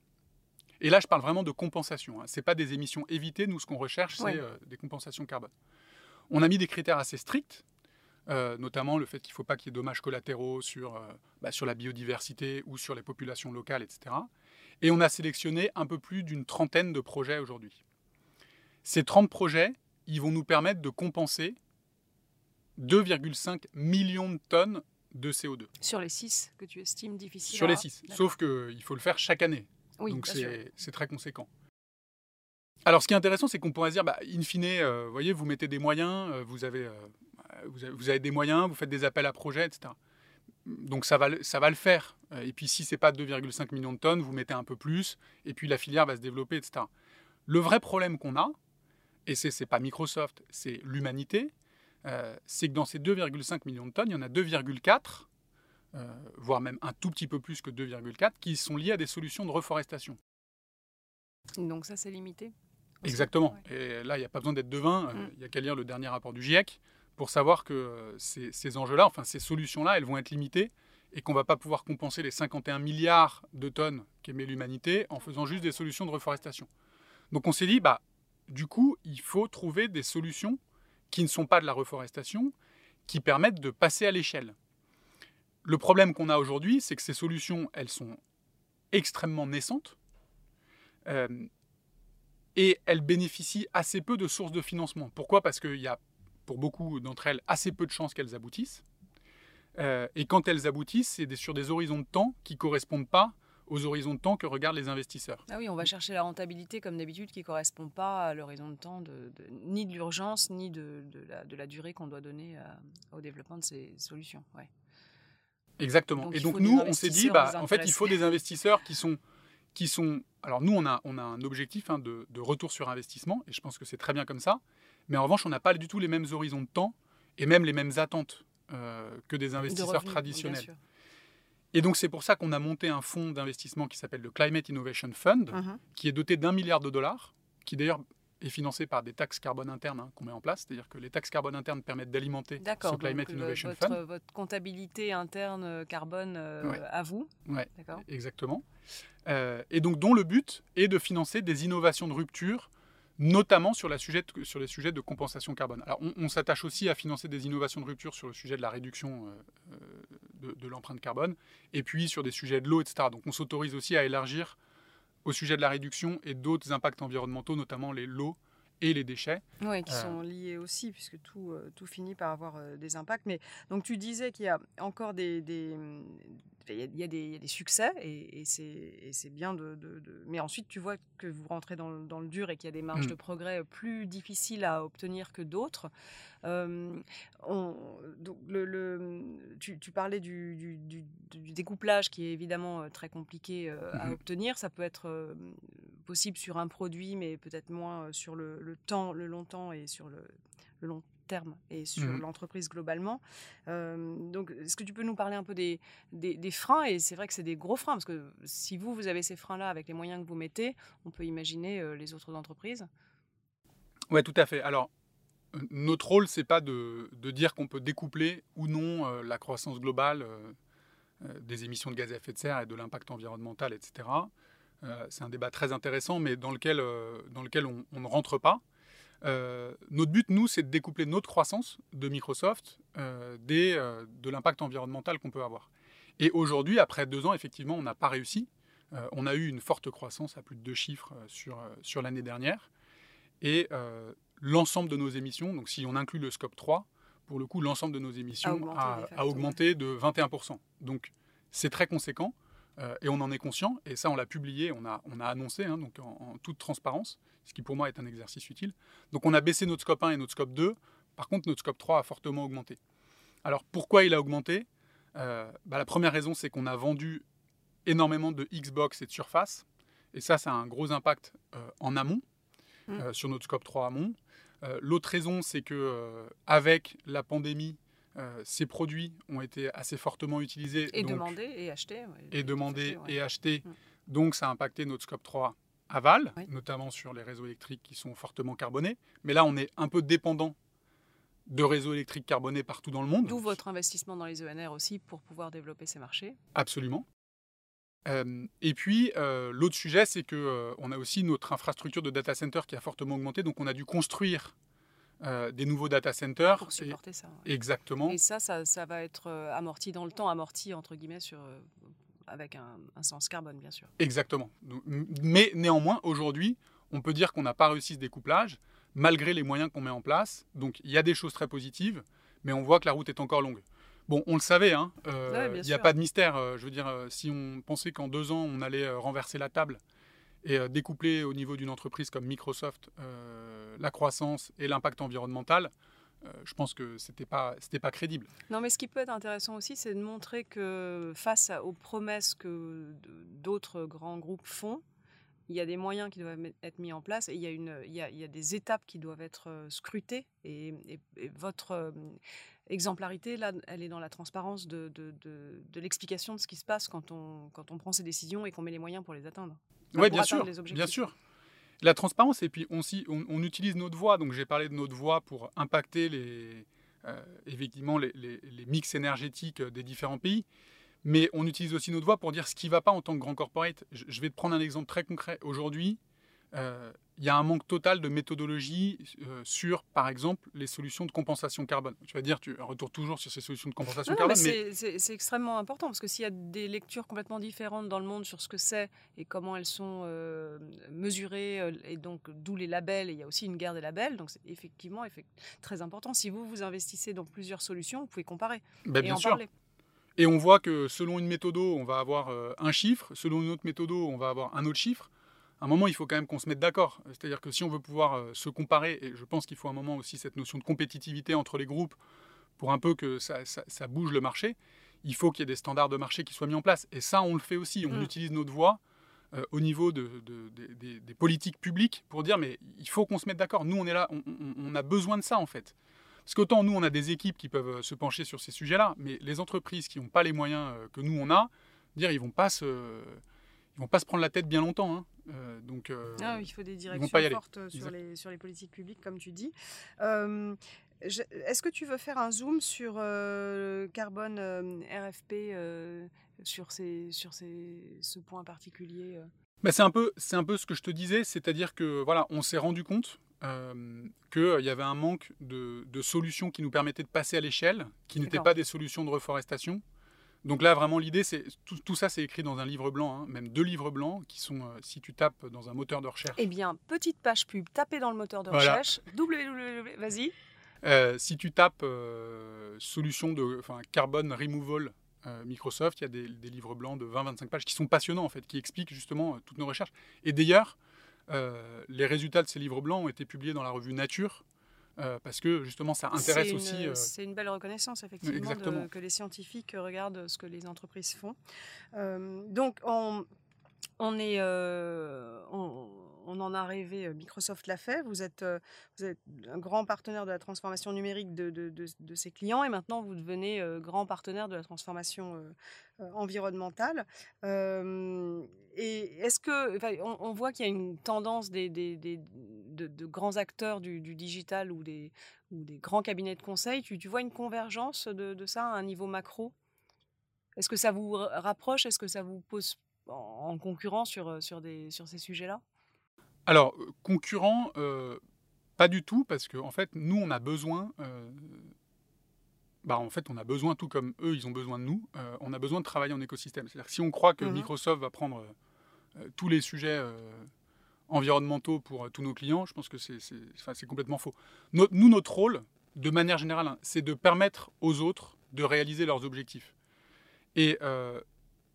Et là, je parle vraiment de compensation. Hein. Ce n'est pas des émissions évitées. Nous, ce qu'on recherche, c'est Ouais. euh, des compensations carbone. On a mis des critères assez stricts, euh, notamment le fait qu'il ne faut pas qu'il y ait dommages collatéraux sur, euh, bah, sur la biodiversité ou sur les populations locales, etc. Et on a sélectionné un peu plus d'une trentaine de projets aujourd'hui. Ces 30 projets, ils vont nous permettre de compenser 2,5 millions de tonnes de CO2 Sur les 6 que tu estimes difficiles sur à- les 6. D'accord. Sauf qu'il faut le faire chaque année. Oui, Donc c'est très conséquent. Alors ce qui est intéressant, c'est qu'on pourrait se dire, bah, in fine, euh, vous voyez, vous mettez des moyens, euh, vous, avez, euh, vous, avez, vous avez des moyens, vous faites des appels à projets, etc. Donc ça va, le- ça va le faire. Et puis si c'est pas 2,5 millions de tonnes, vous mettez un peu plus, et puis la filière va se développer, etc. Le vrai problème qu'on a, et c'est pas Microsoft, c'est l'humanité, euh, c'est que dans ces 2,5 millions de tonnes, il y en a 2,4 euh, voire même un tout petit peu plus que 2,4, qui sont liés à des solutions de reforestation. Donc ça, c'est limité. Exactement. Ouais. Et là, il n'y a pas besoin d'être devin, euh, Mm. il n'y a qu'à lire le dernier rapport du GIEC pour savoir que ces, ces enjeux-là, enfin ces solutions-là, elles vont être limitées et qu'on ne va pas pouvoir compenser les 51 milliards de tonnes qu'émet l'humanité en faisant juste des solutions de reforestation. Donc on s'est dit, bah, du coup, il faut trouver des solutions qui ne sont pas de la reforestation, qui permettent de passer à l'échelle. Le problème qu'on a aujourd'hui, c'est que ces solutions, elles sont extrêmement naissantes euh, et elles bénéficient assez peu de sources de financement. Pourquoi? Parce qu'il y a, pour beaucoup d'entre elles, assez peu de chances qu'elles aboutissent. Euh, et quand elles aboutissent, c'est sur des horizons de temps qui ne correspondent pas aux horizons de temps que regardent les investisseurs. Ah oui, on va chercher la rentabilité comme d'habitude qui ne correspond pas à l'horizon de temps de, ni de l'urgence ni de, de, la, durée qu'on doit donner au développement de ces solutions. Ouais. Exactement. et donc nous, on s'est dit, bah, en fait, il faut des investisseurs qui sont, qui sont. Alors nous, on a, on a un objectif hein, de, de, retour sur investissement, et je pense que c'est très bien comme ça. Mais en revanche, on n'a pas du tout les mêmes horizons de temps et même les mêmes attentes euh, que des investisseurs traditionnels. Et donc c'est pour ça qu'on a monté un fonds d'investissement qui s'appelle le Climate Innovation Fund, uh-huh. qui est doté d'un milliard de dollars, qui d'ailleurs est financé par des taxes carbone internes hein, qu'on met en place, c'est-à-dire que les taxes carbone internes permettent d'alimenter ce Climate Innovation Fund. Votre comptabilité interne euh, carbone euh, à vous. Oui, exactement. et donc dont le but est de financer des innovations de rupture notamment sur, les sujets de compensation carbone. On, s'attache aussi à financer des innovations de rupture sur le sujet de la réduction euh, euh, de, l'empreinte carbone, et puis sur des sujets de l'eau, etc. Donc, on s'autorise aussi à élargir au sujet de la réduction et d'autres impacts environnementaux, notamment les lots et les déchets. Oui, qui euh, sont liés aussi, puisque tout, tout finit par avoir des impacts. Mais donc tu disais qu'il y a encore des, il y, a des succès et, c'est bien de, Mais ensuite, tu vois que vous rentrez dans, le dur et qu'il y a des marges mmh. de progrès plus difficiles à obtenir que d'autres. Euh, le, tu, parlais du, découplage qui est évidemment très compliqué à mmh obtenir. Ça peut être possible sur un produit, mais peut-être moins sur le, temps, le long temps et sur le, le long terme et sur mmh l'entreprise globalement. donc, est-ce que tu peux nous parler un peu des, des, freins? Et c'est vrai que c'est des gros freins, parce que si vous, vous avez ces freins-là avec les moyens que vous mettez, on peut imaginer les autres entreprises. Oui, tout à fait. Alors, notre rôle, c'est pas de, dire qu'on peut découpler ou non la croissance globale des émissions de gaz à effet de serre et de l'impact environnemental, etc. c'est un débat très intéressant, mais dans lequel, dans lequel on, on ne rentre pas. Euh, notre but, nous, c'est de découpler notre croissance de Microsoft euh, des, euh, de l'impact environnemental qu'on peut avoir. Et aujourd'hui, après deux ans, effectivement, on n'a pas réussi. on a eu une forte croissance à plus de deux chiffres sur, sur l'année dernière. Et l'ensemble de nos émissions, donc si on inclut le scope 3, pour le coup, l'ensemble de nos émissions a, a augmenté de 21%. Donc c'est très conséquent. Euh, et on en est conscient, et ça on l'a publié, on a, on a annoncé, hein, donc en, toute transparence, ce qui pour moi est un exercice utile. Donc on a baissé notre scope 1 et notre scope 2, par contre notre scope 3 a fortement augmenté. Alors pourquoi il a augmenté? Euh, bah, La première raison c'est qu'on a vendu énormément de Xbox et de Surface, et ça ça a un gros impact euh, en amont, mmh. sur notre scope 3 amont. L'autre raison c'est que avec la pandémie, euh, ces produits ont été assez fortement utilisés. Et demandés et achetés. et demandés et achetés. Mm. Donc ça a impacté notre scope 3 aval, notamment sur les réseaux électriques qui sont fortement carbonés. Mais là, on est un peu dépendant de réseaux électriques carbonés partout dans le monde. D'où votre investissement dans les ENR aussi pour pouvoir développer ces marchés. Absolument. Euh, et puis, euh, l'autre sujet, c'est qu'on on a aussi notre infrastructure de data center qui a fortement augmenté. Donc, on a dû construire euh, des nouveaux data centers. Pour supporter ça. Exactement. Et ça, ça, va être euh, amorti dans le temps, amorti entre guillemets sur, euh, avec un, sens carbone, bien sûr. Exactement. Mais néanmoins, aujourd'hui, on peut dire qu'on n'a pas réussi ce découplage, malgré les moyens qu'on met en place. Donc il y a des choses très positives, mais on voit que la route est encore longue. Bon, on le savait, hein, il n'y a pas de mystère. je veux dire, si on pensait qu'en deux ans, on allait renverser la table et euh, découpler au niveau d'une entreprise comme Microsoft euh, la croissance et l'impact environnemental, euh, je pense que c'était pas c'était pas crédible. Non, mais ce qui peut être intéressant aussi, c'est de montrer que face aux promesses que d'autres grands groupes font, il y a des moyens qui doivent être mis en place et il y a, une, il y a, il y a des étapes qui doivent être scrutées. Et, votre exemplarité, là, elle est dans la transparence de, de, de, de l'explication de ce qui se passe quand on, quand on prend ces décisions et qu'on met les moyens pour les atteindre. Oui, bien sûr, bien sûr. La transparence, et puis on, on, utilise notre voix, donc j'ai parlé de notre voix pour impacter les, euh, effectivement les, les, mix énergétiques des différents pays, mais on utilise aussi notre voix pour dire ce qui ne va pas en tant que grand corporate. Je, vais te prendre un exemple très concret. Aujourd'hui, il y a un manque total de méthodologie euh, sur, par exemple, les solutions de compensation carbone. Tu vas dire, tu retournes toujours sur ces solutions de compensation carbone. mais, c'est extrêmement important parce que s'il y a des lectures complètement différentes dans le monde sur ce que c'est et comment elles sont euh, mesurées, euh, et donc d'où les labels, et il y a aussi une guerre des labels, donc c'est effectivement très important. Si vous vous investissez dans plusieurs solutions, vous pouvez comparer ben, et bien en sûr. parler. Et on voit que selon une méthode, on va avoir un chiffre, selon une autre méthode, on va avoir un autre chiffre. À un moment, il faut quand même qu'on se mette d'accord. C'est-à-dire que si on veut pouvoir se comparer, et je pense qu'il faut un moment aussi cette notion de compétitivité entre les groupes pour un peu que ça, ça bouge le marché, il faut qu'il y ait des standards de marché qui soient mis en place. Et ça, on le fait aussi. On mm. utilise notre voix euh, au niveau de, des, politiques publiques pour dire mais il faut qu'on se mette d'accord. Nous, on est là, on, a besoin de ça en fait. Parce qu'autant nous, on a des équipes qui peuvent euh, se pencher sur ces sujets-là, mais les entreprises qui n'ont pas les moyens euh, que nous, on a, dire ils vont pas se, ils vont pas se prendre la tête bien longtemps. Hein. donc, ah, il faut des directions fortes sur les, sur les politiques publiques, comme tu dis. Est-ce que tu veux faire un zoom sur euh, carbone euh, RFP euh, sur, ces, sur ces, ce point particulier bah, c'est un peu c'est un peu ce que je te disais, c'est-à-dire que voilà, on s'est rendu compte qu'il y avait un manque de, de, solutions qui nous permettaient de passer à l'échelle, qui n'étaient pas des solutions de reforestation. Donc là, vraiment, l'idée, c'est tout, tout, ça, c'est écrit dans un livre blanc, hein, même deux livres blancs qui sont, si tu tapes dans un moteur de recherche. Eh bien, petite page pub, tapez dans le moteur de recherche, www, vas-y. Euh, si tu tapes euh, solution de enfin, carbone removal euh, Microsoft, il y a des, livres blancs de 20-25 pages qui sont passionnants en fait, qui expliquent justement toutes nos recherches. Et d'ailleurs, les résultats de ces livres blancs ont été publiés dans la revue Nature. Parce que justement, ça intéresse aussi. C'est une belle reconnaissance, effectivement, que les scientifiques regardent ce que les entreprises font. donc, on, on est, on en a rêvé, euh, Microsoft l'a fait. Vous êtes, euh, vous êtes un grand partenaire de la transformation numérique de, de, ses clients et maintenant vous devenez euh, grand partenaire de la transformation environnementale. et est-ce que, on, voit qu'il y a une tendance des, de, grands acteurs du, digital ou des, ou des grands cabinets de conseil. Tu, tu vois une convergence de, ça à un niveau macro? Est-ce que ça vous rapproche? Est-ce que ça vous pose en concurrence sur, sur, des, sur ces sujets-là? Alors, euh, concurrent, euh, pas du tout, parce qu'en en fait, nous, on a besoin. Euh, bah, en fait, on a besoin, tout comme eux, ils ont besoin de nous, on a besoin de travailler en écosystème. C'est-à-dire que si on croit que mmh Microsoft va prendre tous les sujets environnementaux pour tous nos clients, je pense que c'est complètement faux. nous, notre rôle, de manière générale, hein, c'est de permettre aux autres de réaliser leurs objectifs. Et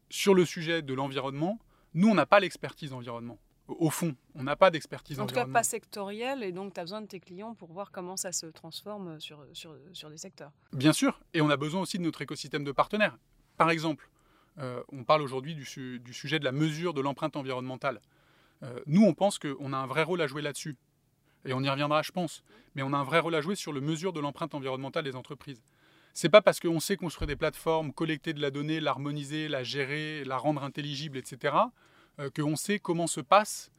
sur le sujet de l'environnement, nous, on n'a pas l'expertise environnement au fond, on n'a pas d'expertise En tout cas, pas sectorielle, et donc tu as besoin de tes clients pour voir comment ça se transforme sur, sur, sur des secteurs. Bien sûr, et on a besoin aussi de notre écosystème de partenaires. Par exemple, euh, on parle aujourd'hui du, du, sujet de la mesure de l'empreinte environnementale. Euh, nous, on pense qu'on a un vrai rôle à jouer là-dessus. Et on y reviendra, je pense. Mais on a un vrai rôle à jouer sur la mesure de l'empreinte environnementale des entreprises. C'est pas parce qu'on sait construire des plateformes, collecter de la donnée, l'harmoniser, la gérer, la rendre intelligible, etc., euh, qu'on sait comment se passent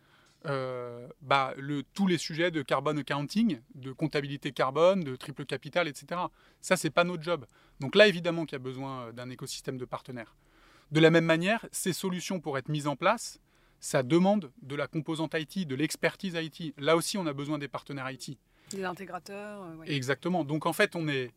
euh, bah, le, tous les sujets de carbone accounting, de comptabilité carbone, de triple capital, etc. Ça, c'est pas notre job. Donc là, évidemment qu'il y a besoin euh, d'un écosystème de partenaires. De la même manière, ces solutions pour être mises en place, ça demande de la composante IT, de l'expertise IT. Là aussi, on a besoin des partenaires IT. Des intégrateurs. Exactement. Donc en fait, on est,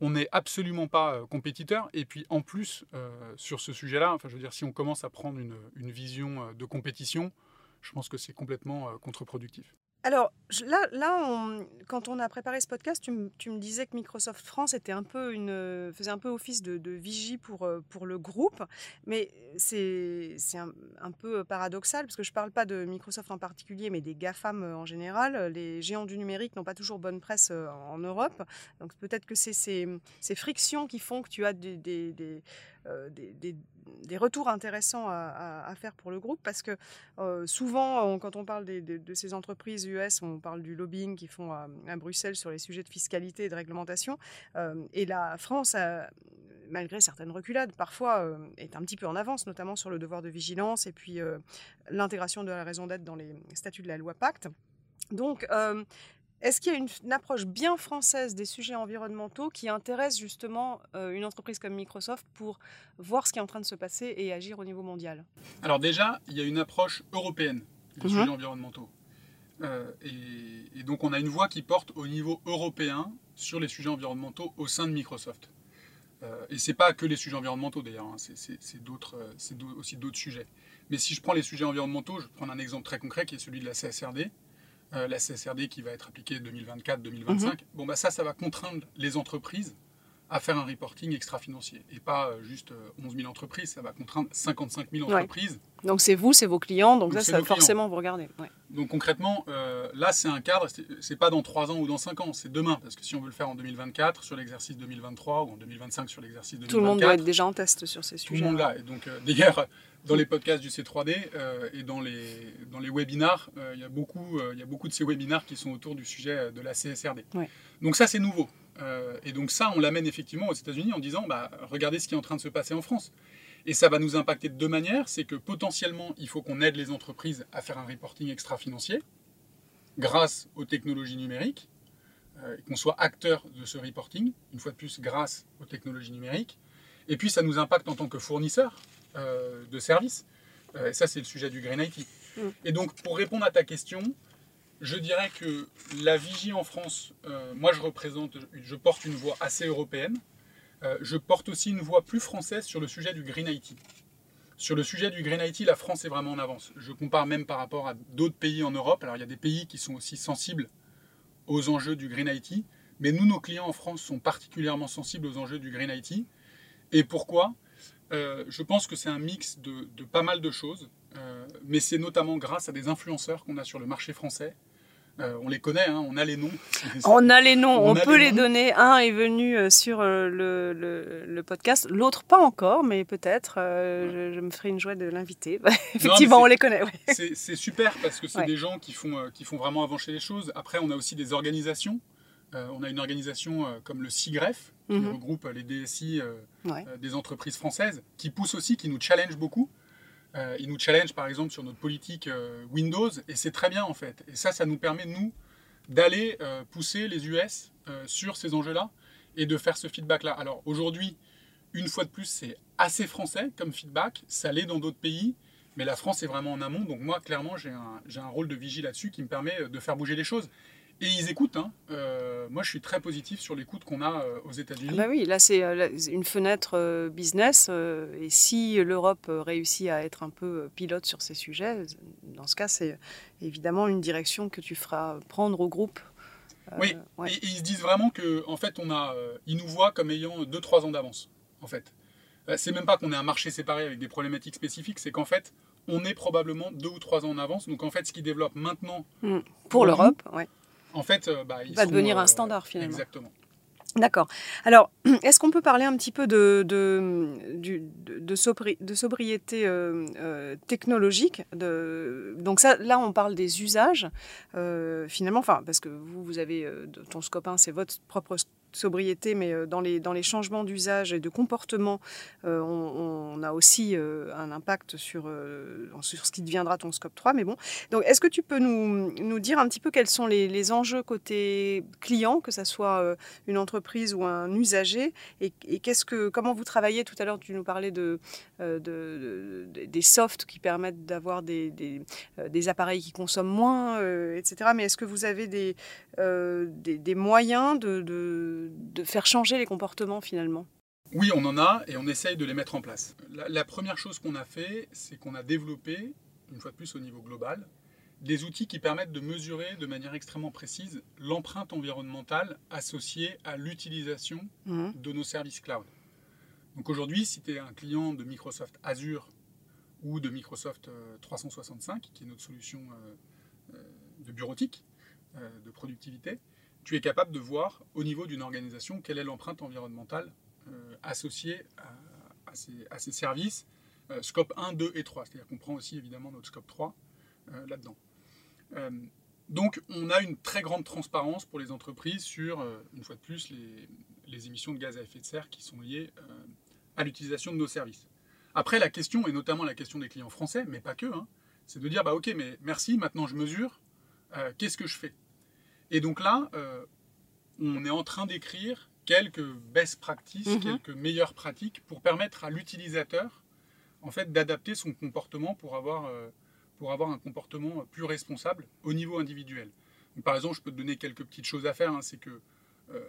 on n'est absolument pas euh, compétiteur. Et puis en plus, euh, sur ce sujet-là, enfin, je veux dire, si on commence à prendre une, une vision euh, de compétition, je pense que c'est complètement contre-productif. Alors là, là quand on a préparé ce podcast, tu, me disais que Microsoft France une, faisait un peu office de, vigie pour, euh, pour le groupe, mais c'est un, peu paradoxal parce que je ne parle pas de Microsoft en particulier, mais des GAFAM en général. Les géants du numérique n'ont pas toujours bonne presse euh, en Europe, donc peut-être que c'est ces, frictions qui font que tu as des, euh, des, des, retours intéressants à, faire pour le groupe parce que euh, souvent, quand on parle de ces entreprises US, on parle du lobbying qu'ils font à, Bruxelles sur les sujets de fiscalité et de réglementation. Euh, et la France, malgré certaines reculades, parfois est un petit peu en avance, notamment sur le devoir de vigilance et puis l'intégration de la raison d'être dans les statuts de la loi Pacte. Donc, est-ce qu'il y a une, approche bien française des sujets environnementaux qui intéresse justement euh, une entreprise comme Microsoft pour voir ce qui est en train de se passer et agir au niveau mondial? Alors déjà, il y a une approche européenne des mhm. sujets environnementaux. Euh, et, donc on a une voix qui porte au niveau européen sur les sujets environnementaux au sein de Microsoft. Euh, et c'est pas que les sujets environnementaux d'ailleurs, hein, c'est d'autres, aussi d'autres sujets. Mais si je prends les sujets environnementaux, je prendre un exemple très concret qui est celui de la CSRD. Euh, la CSRD qui va être appliquée 2024-2025. Mhm. Bon, bah ça, ça va contraindre les entreprises à faire un reporting extra-financier. Et pas euh, juste 11 000 entreprises, ça va contraindre 55 000 entreprises. Donc c'est vous, c'est vos clients, donc, ça, ça forcément vous regardez. Donc concrètement, là c'est un cadre, c'est pas dans 3 ans ou dans 5 ans, c'est demain. Parce que si on veut le faire en 2024, sur l'exercice 2023, ou en 2025 sur l'exercice 2024... Tout le monde doit être déjà en test sur ces sujets. Tout le monde là. Et donc d'ailleurs, dans les podcasts du C3D et dans les, dans les webinars, il y, a beaucoup, il y a beaucoup de ces webinars qui sont autour du sujet de la CSRD. Donc ça c'est nouveau. Euh, et donc ça, on l'amène effectivement aux États-Unis en disant, bah, regardez ce qui est en train de se passer en France. Et ça va nous impacter de deux manières. C'est que potentiellement, il faut qu'on aide les entreprises à faire un reporting extra-financier grâce aux technologies numériques, euh, qu'on soit acteur de ce reporting, une fois de plus grâce aux technologies numériques. Et puis ça nous impacte en tant que fournisseur euh, de services. et ça, c'est le sujet du Green IT. Mm. Et donc, pour répondre à ta question, je dirais que la vigie en France, euh, moi je représente, je porte une voix assez européenne. Euh, je porte aussi une voix plus française sur le sujet du Green IT. Sur le sujet du Green IT, la France est vraiment en avance. Je compare même par rapport à d'autres pays en Europe. Alors il y a des pays qui sont aussi sensibles aux enjeux du Green IT, mais nous, nos clients en France sont particulièrement sensibles aux enjeux du Green IT. Et pourquoi? Euh, Je pense que c'est un mix de, pas mal de choses, mais c'est notamment grâce à des influenceurs qu'on a sur le marché français euh, on les connaît, hein, on a les noms. On a les noms, on, peut les, donner. Un est venu euh, sur euh, le, podcast, l'autre pas encore, mais peut-être. je, me ferai une joie de l'inviter. Effectivement, on les connaît. C'est super parce que c'est des gens qui font, qui font vraiment avancer les choses. Après, on a aussi des organisations. on a une organisation comme le CIGREF, qui mhm. regroupe les DSI des entreprises françaises, qui pousse aussi, qui nous challenge beaucoup. Euh, ils nous challenge par exemple sur notre politique euh, Windows et c'est très bien en fait. Et ça, ça nous permet nous d'aller euh, pousser les US sur ces enjeux-là et de faire ce feedback-là. Alors aujourd'hui, une fois de plus, c'est assez français comme feedback. Ça l'est dans d'autres pays, mais la France est vraiment en amont. Donc moi, clairement, j'ai un, un, rôle de vigie là-dessus qui me permet de faire bouger les choses. Et ils écoutent. Hein. Euh, moi, je suis très positif sur l'écoute qu'on a euh, aux États-Unis. bah oui, là, c'est euh, une fenêtre business. et si l'Europe réussit à être un peu pilote sur ces sujets, dans ce cas, c'est évidemment une direction que tu feras prendre au groupe. oui, et, ils se disent vraiment que, en fait, on a, ils nous voient comme ayant 2-3 ans d'avance. En fait, c'est même pas qu'on ait un marché séparé avec des problématiques spécifiques, c'est qu'en fait, on est probablement 2 ou 3 ans en avance. Donc, en fait, ce qu'ils développent maintenant mmh. pour, l'Europe, oui en fait, euh, bah, il va devenir un euh, standard finalement. Exactement. D'accord. Alors, est-ce qu'on peut parler un petit peu de, de, de, sobriété euh, technologique Donc ça, là, on parle des usages, finalement, enfin, parce que vous, vous avez, ton scope 1, c'est votre propre sobriété, mais euh, dans les, dans les changements d'usage et de comportement, euh, on, a aussi euh, un impact sur, sur ce qui deviendra ton scope 3. Mais bon, donc est-ce que tu peux nous, nous dire un petit peu quels sont les, les enjeux côté client, que ce soit une entreprise ou un usager, et, qu'est-ce que, comment vous travaillez? Tout à l'heure, tu nous parlais de, de, des softs qui permettent d'avoir des, des, appareils qui consomment moins, etc. Mais est-ce que vous avez des, des, moyens de, faire changer les comportements finalement Oui, on en a et on essaye de les mettre en place. La, première chose qu'on a fait, c'est qu'on a développé, une fois de plus au niveau global, des outils qui permettent de mesurer de manière extrêmement précise l'empreinte environnementale associée à l'utilisation mmh. de nos services cloud. Donc aujourd'hui, si tu es un client de Microsoft Azure ou de Microsoft 365, euh, qui est notre solution euh, euh, de bureautique, de productivité, tu es capable de voir au niveau d'une organisation quelle est l'empreinte environnementale euh, associée à, ces, services, euh, scope 1, 2 et 3. C'est-à-dire qu'on prend aussi évidemment notre scope 3 euh, là-dedans. donc on a une très grande transparence pour les entreprises sur, une fois de plus, les, émissions de gaz à effet de serre qui sont liées à l'utilisation de nos services. Après, la question, et notamment la question des clients français, mais pas que, hein, c'est de dire, bah ok, mais merci, maintenant je mesure, qu'est-ce que je fais? Et donc là, euh, on est en train d'écrire quelques best practices, mhm. quelques meilleures pratiques pour permettre à l'utilisateur en fait, d'adapter son comportement pour avoir, euh, pour avoir un comportement plus responsable au niveau individuel. par exemple, je peux te donner quelques petites choses à faire. Hein. c'est que euh,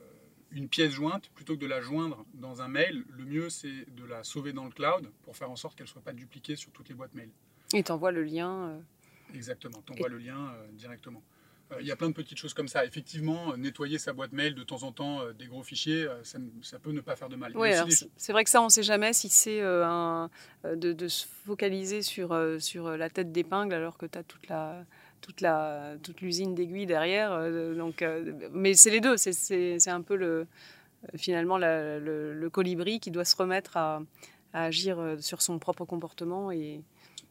une pièce jointe, plutôt que de la joindre dans un mail, le mieux c'est de la sauver dans le cloud pour faire en sorte qu'elle ne soit pas dupliquée sur toutes les boîtes mail. Et tu envoies le lien. Exactement, tu envoies le lien directement. Euh, il y a plein de petites choses comme ça. Effectivement, euh, nettoyer sa boîte mail de temps en temps des gros fichiers, ça, ça, peut ne pas faire de mal. Oui, c'est vrai que ça, on ne sait jamais si c'est un, de, de, se focaliser sur, sur la tête d'épingle alors que tu as toute la toute la toute l'usine d'aiguilles derrière. donc, mais c'est les deux. C'est un peu le finalement le, colibri qui doit se remettre à, à, agir sur son propre comportement et.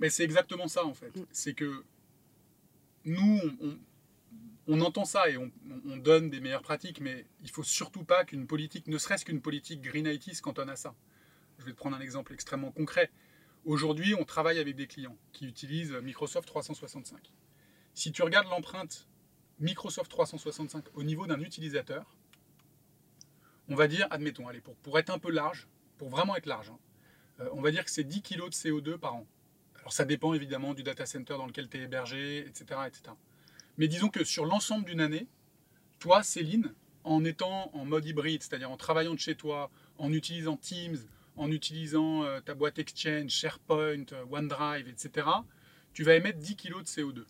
Mais c'est exactement ça en fait. Mm. C'est que nous, on, entend ça et on, donne des meilleures pratiques, mais il faut surtout pas qu'une politique, ne serait-ce qu'une politique Green IT, se cantonne à ça. Je vais te prendre un exemple extrêmement concret. Aujourd'hui, on travaille avec des clients qui utilisent Microsoft 365. Si tu regardes l'empreinte Microsoft 365 au niveau d'un utilisateur, on va dire, admettons, allez, pour, pour être un peu large, pour vraiment être large, hein, euh, on va dire que c'est 10 kg de CO2 par an. Alors ça dépend évidemment du data center dans lequel tu es hébergé, etc., etc. Mais disons que sur l'ensemble d'une année, toi, Céline, en étant en mode hybride, c'est-à-dire en travaillant de chez toi, en utilisant Teams, en utilisant euh, ta boîte Exchange, SharePoint, euh, OneDrive, etc., tu vas émettre 10 kg de CO2.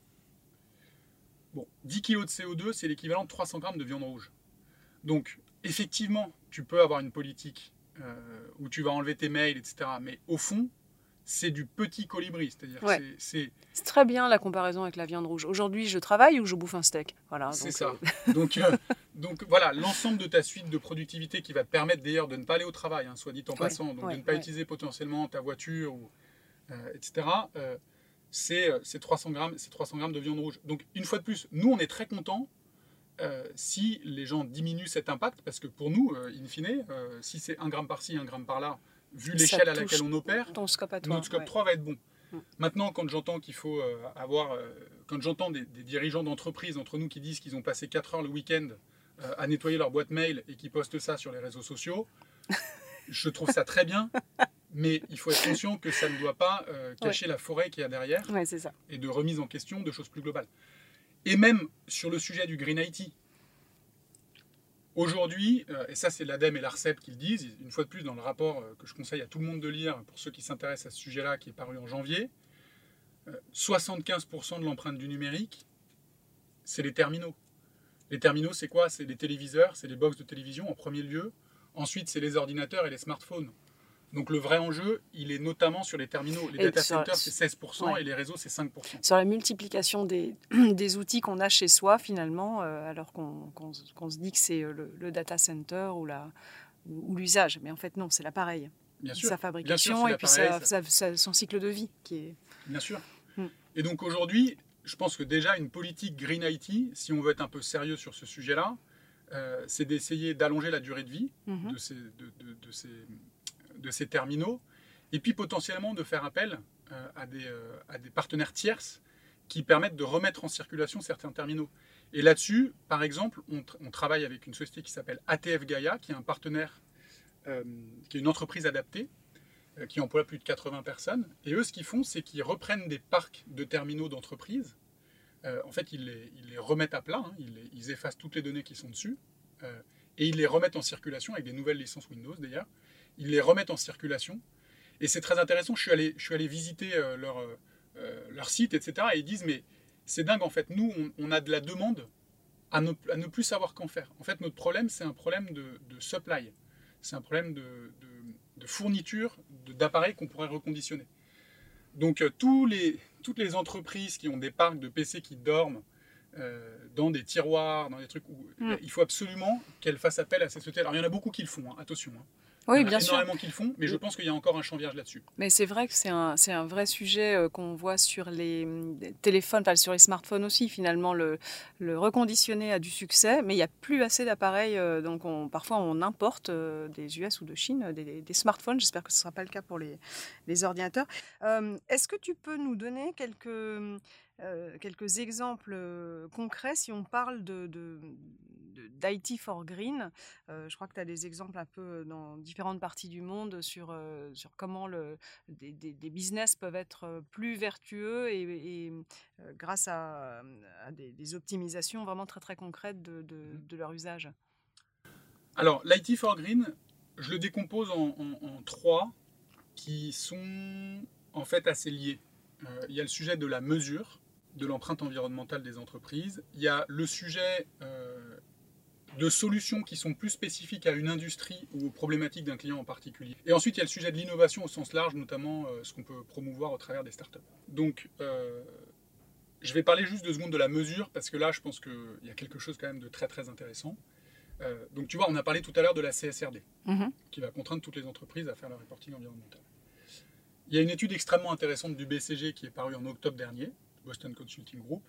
Bon, 10 kg de CO2, c'est l'équivalent de 300 grammes de viande rouge. Donc, effectivement, tu peux avoir une politique euh, où tu vas enlever tes mails, etc. Mais au fond, c'est du petit colibri. C'est-à-dire c'est... très bien la comparaison avec la viande rouge. Aujourd'hui, je travaille ou je bouffe un steak? Voilà, c'est ça. Euh, donc, euh, donc voilà, l'ensemble de ta suite de productivité qui va te permettre d'ailleurs de ne pas aller au travail, hein, soit dit en passant, donc de ne pas utiliser potentiellement ta voiture, ou, etc c'est 300, grammes, 300 grammes de viande rouge. Donc, une fois de plus, nous, on est très contents euh, si les gens diminuent cet impact, parce que pour nous, euh, in fine, euh, si c'est un gramme par-ci, un gramme par-là, vu l'échelle à laquelle on opère, notre scope 3 va être bon. Maintenant, quand j'entends qu'il faut avoir, quand j'entends des, des, dirigeants d'entreprise entre nous qui disent qu'ils ont passé 4 heures le week-end à nettoyer leur boîte mail et qui postent ça sur les réseaux sociaux, je trouve ça très bien mais il faut être conscient que ça ne doit pas euh, cacher la forêt qu'il y a derrière ça. et de remise en question de choses plus globales. Et même sur le sujet du Green IT, aujourd'hui, euh, et ça c'est l'ADEME et l'ARCEP qui le disent, une fois de plus dans le rapport euh, que je conseille à tout le monde de lire pour ceux qui s'intéressent à ce sujet-là, qui est paru en janvier, 75% de l'empreinte du numérique, c'est les terminaux. Les terminaux, c'est quoi? C'est les téléviseurs, c'est les box de télévision en premier lieu. Ensuite, c'est les ordinateurs et les smartphones. Donc le vrai enjeu, il est notamment sur les terminaux. Les data centers, c'est 16% et les réseaux, c'est 5%. Sur la multiplication des, des outils qu'on a chez soi, finalement, euh, alors qu'on se dit que c'est euh, le, data center ou l'usage. Mais en fait, non, c'est l'appareil. Sa fabrication et puis son cycle de vie qui est... Bien sûr. Hmm. Et donc aujourd'hui, je pense que déjà une politique Green IT, si on veut être un peu sérieux sur ce sujet-là, euh, c'est d'essayer d'allonger la durée de vie de, ces, de ces de ces terminaux, et puis potentiellement de faire appel euh, à, des, euh, à des partenaires tierces qui permettent de remettre en circulation certains terminaux. Et là-dessus, par exemple, on, travaille avec une société qui s'appelle ATF Gaia, qui est un partenaire, euh, qui est une entreprise adaptée, qui emploie plus de 80 personnes. Et eux, ce qu'ils font, c'est qu'ils reprennent des parcs de terminaux d'entreprise. en fait, ils les, remettent à plat, hein. ils, ils, effacent toutes les données qui sont dessus, et ils les remettent en circulation avec des nouvelles licences Windows d'ailleurs ils les remettent en circulation. Et c'est très intéressant, je suis allé, je suis allé visiter euh, leur, euh, euh, leur site, etc. Et ils disent, mais c'est dingue, en fait, nous, on, a de la demande à ne, à ne plus savoir qu'en faire. En fait, notre problème, c'est un problème de, supply. C'est un problème de, de, de fourniture d'appareils qu'on pourrait reconditionner. Donc, tous les, toutes les entreprises qui ont des parcs de PC qui dorment dans des tiroirs, dans des trucs où mm. il faut absolument qu'elles fassent appel à ces sociétés. Alors, il y en a beaucoup qui le font, hein, attention. Hein. Oui, bien sûr. énormément qu'ils font, mais je pense qu'il y a encore un champ vierge là-dessus. Mais c'est vrai que c'est un, un, vrai sujet euh, qu'on voit sur les téléphones, enfin, sur les smartphones aussi. Finalement, le, le reconditionné a du succès, mais il n'y a plus assez d'appareils. Euh, donc, on, parfois, on importe euh, des US ou de Chine des, des smartphones. J'espère que ce ne sera pas le cas pour les, les ordinateurs. Est-ce que tu peux nous donner quelques, quelques exemples concrets si on parle de, d'IT for Green. Euh, je crois que tu as des exemples un peu dans différentes parties du monde sur, euh, sur comment le, des, des, business peuvent être plus vertueux et, euh, grâce à, des, optimisations vraiment très très concrètes de, mmh. de, leur usage. Alors, l'IT for Green, je le décompose en, en, trois qui sont en fait assez liés. il y a le sujet de la mesure. De l'empreinte environnementale des entreprises. Il y a le sujet de solutions qui sont plus spécifiques à une industrie ou aux problématiques d'un client en particulier. Et ensuite, il y a le sujet de l'innovation au sens large, notamment ce qu'on peut promouvoir au travers des startups. Donc, je vais parler juste deux secondes de la mesure, parce que là, je pense qu'il y a quelque chose quand même de très très intéressant. Euh, donc tu vois, on a parlé tout à l'heure de la CSRD, mhm. qui va contraindre toutes les entreprises à faire leur reporting environnemental. Il y a une étude extrêmement intéressante du BCG qui est parue en octobre dernier, Boston Consulting Group,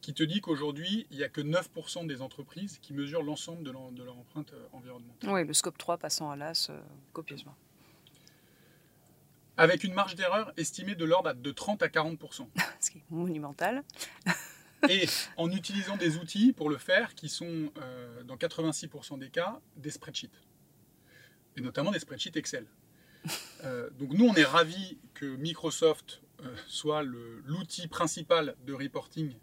qui te dit qu'aujourd'hui, il n'y a que 9% des entreprises qui mesurent l'ensemble de, leur, empreinte euh, environnementale. Oui, le scope 3 passant à l'AS euh, copieusement avec une marge d'erreur estimée de l'ordre de 30 à 40% Ce qui est monumental. et en utilisant des outils pour le faire qui sont, euh, dans 86% des cas, des spreadsheets. Et notamment des spreadsheets Excel. Euh, donc nous, on est ravis que Microsoft soit l'outil principal de reporting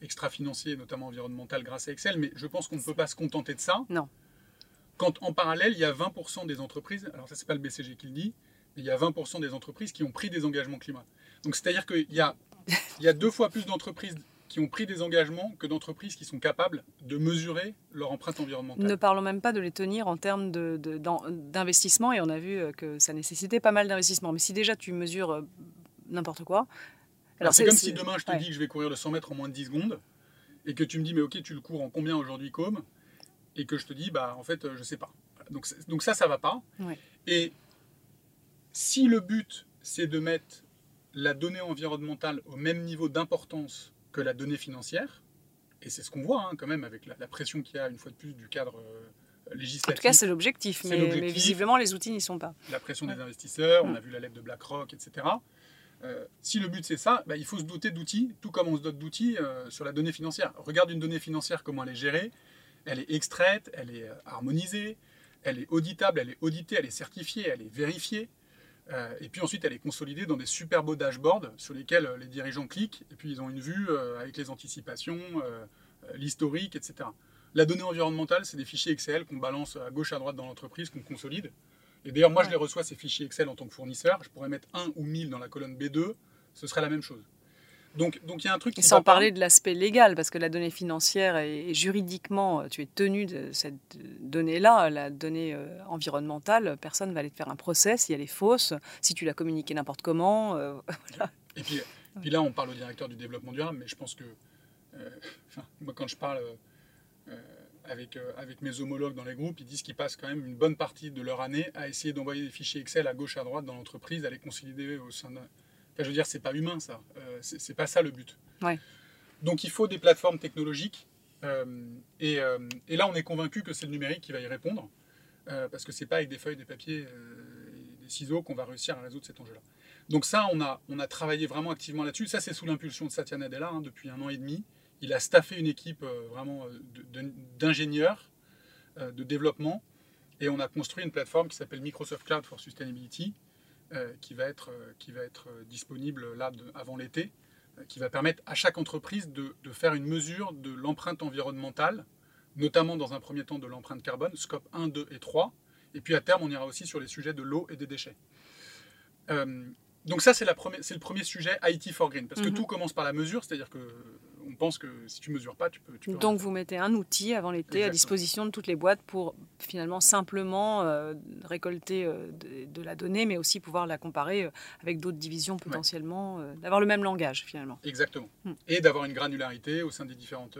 extra-financier, notamment environnemental, grâce à Excel, mais je pense qu'on ne peut pas se contenter de ça. Non. Quand en parallèle, il y a 20% des entreprises, alors ça c'est pas le BCG qui le dit, il y a 20% des entreprises qui ont pris des engagements climat. Donc c'est-à-dire qu'il y a, il y a deux fois plus d'entreprises qui ont pris des engagements que d'entreprises qui sont capables de mesurer leur empreinte environnementale. Ne parlons même pas de les tenir en termes d'investissement, de, et on a vu euh, que ça nécessitait pas mal d'investissement. Mais si déjà tu mesures euh, n'importe quoi... Alors c'est comme si demain je te dis que je vais courir le 100 mètres en moins de 10 secondes, et que tu me dis, mais ok, tu le cours en combien aujourd'hui, comme Et que je te dis, bah en fait, euh, je sais pas. Donc, donc ça, ça va pas. Et si le but, c'est de mettre la donnée environnementale au même niveau d'importance que la donnée financière, et c'est ce qu'on voit hein, quand même avec la, pression qu'il y a une fois de plus du cadre euh, législatif. En tout cas, c'est l'objectif, mais, visiblement les outils n'y sont pas. La pression des investisseurs, on a vu la lettre de BlackRock, etc. Euh, si le but c'est ça, bah, il faut se doter d'outils, tout comme on se dote d'outils euh, sur la donnée financière. Regarde une donnée financière, comment elle est gérée. Elle est extraite, elle est harmonisée, elle est auditable, elle est auditée, elle est certifiée, elle est vérifiée. Euh, et puis ensuite, elle est consolidée dans des super beaux dashboards sur lesquels euh, les dirigeants cliquent, et puis ils ont une vue euh, avec les anticipations, l'historique, etc. La donnée environnementale, c'est des fichiers Excel qu'on balance à gauche, à droite dans l'entreprise, qu'on consolide. Et d'ailleurs, moi, je les reçois, ces fichiers Excel, en tant que fournisseur. Je pourrais mettre 1 ou 1000 dans la colonne B2, ce serait la même chose. Donc, donc il y a un truc. Qui sans parler de l'aspect légal, parce que la donnée financière et juridiquement, tu es tenu de cette donnée-là, la donnée euh, environnementale. Personne ne va aller te faire un procès si elle est fausse, si tu l'as communiquée n'importe comment. Euh, et puis, puis, là, on parle au directeur du développement durable, mais je pense que, euh, moi, quand je parle avec, avec mes homologues dans les groupes, ils disent qu'ils passent quand même une bonne partie de leur année à essayer d'envoyer des fichiers Excel à gauche, à droite dans l'entreprise, à les consolider au sein d'un je veux dire, c'est pas humain ça. Euh, c'est pas ça le but. Donc il faut des plateformes technologiques. Euh, euh, et, là, on est convaincu que c'est le numérique qui va y répondre. parce que c'est pas avec des feuilles, des papiers et des ciseaux qu'on va réussir à résoudre cet enjeu-là. Donc ça, on a, on a travaillé vraiment activement là-dessus. Ça, c'est sous l'impulsion de Satya Nadella hein, depuis un an et demi. Il a staffé une équipe vraiment d'ingénieurs, de, développement, et on a construit une plateforme qui s'appelle Microsoft Cloud for Sustainability, euh, qui va être, euh, qui va être euh, disponible là avant l'été, qui va permettre à chaque entreprise de, de faire une mesure de l'empreinte environnementale, notamment dans un premier temps de l'empreinte carbone, scope 1, 2 et 3. Et puis à terme, on ira aussi sur les sujets de l'eau et des déchets. donc ça, c'est le premier sujet IT for Green, parce que mhm. tout commence par la mesure, c'est-à-dire que on pense que si tu mesures pas, tu peux. Donc vous mettez un outil avant l'été à disposition de toutes les boîtes pour finalement simplement euh, récolter euh, de, la donnée, mais aussi pouvoir la comparer euh, avec d'autres divisions potentiellement, d'avoir le même langage finalement. Exactement. Hmm. Et d'avoir une granularité au sein des différentes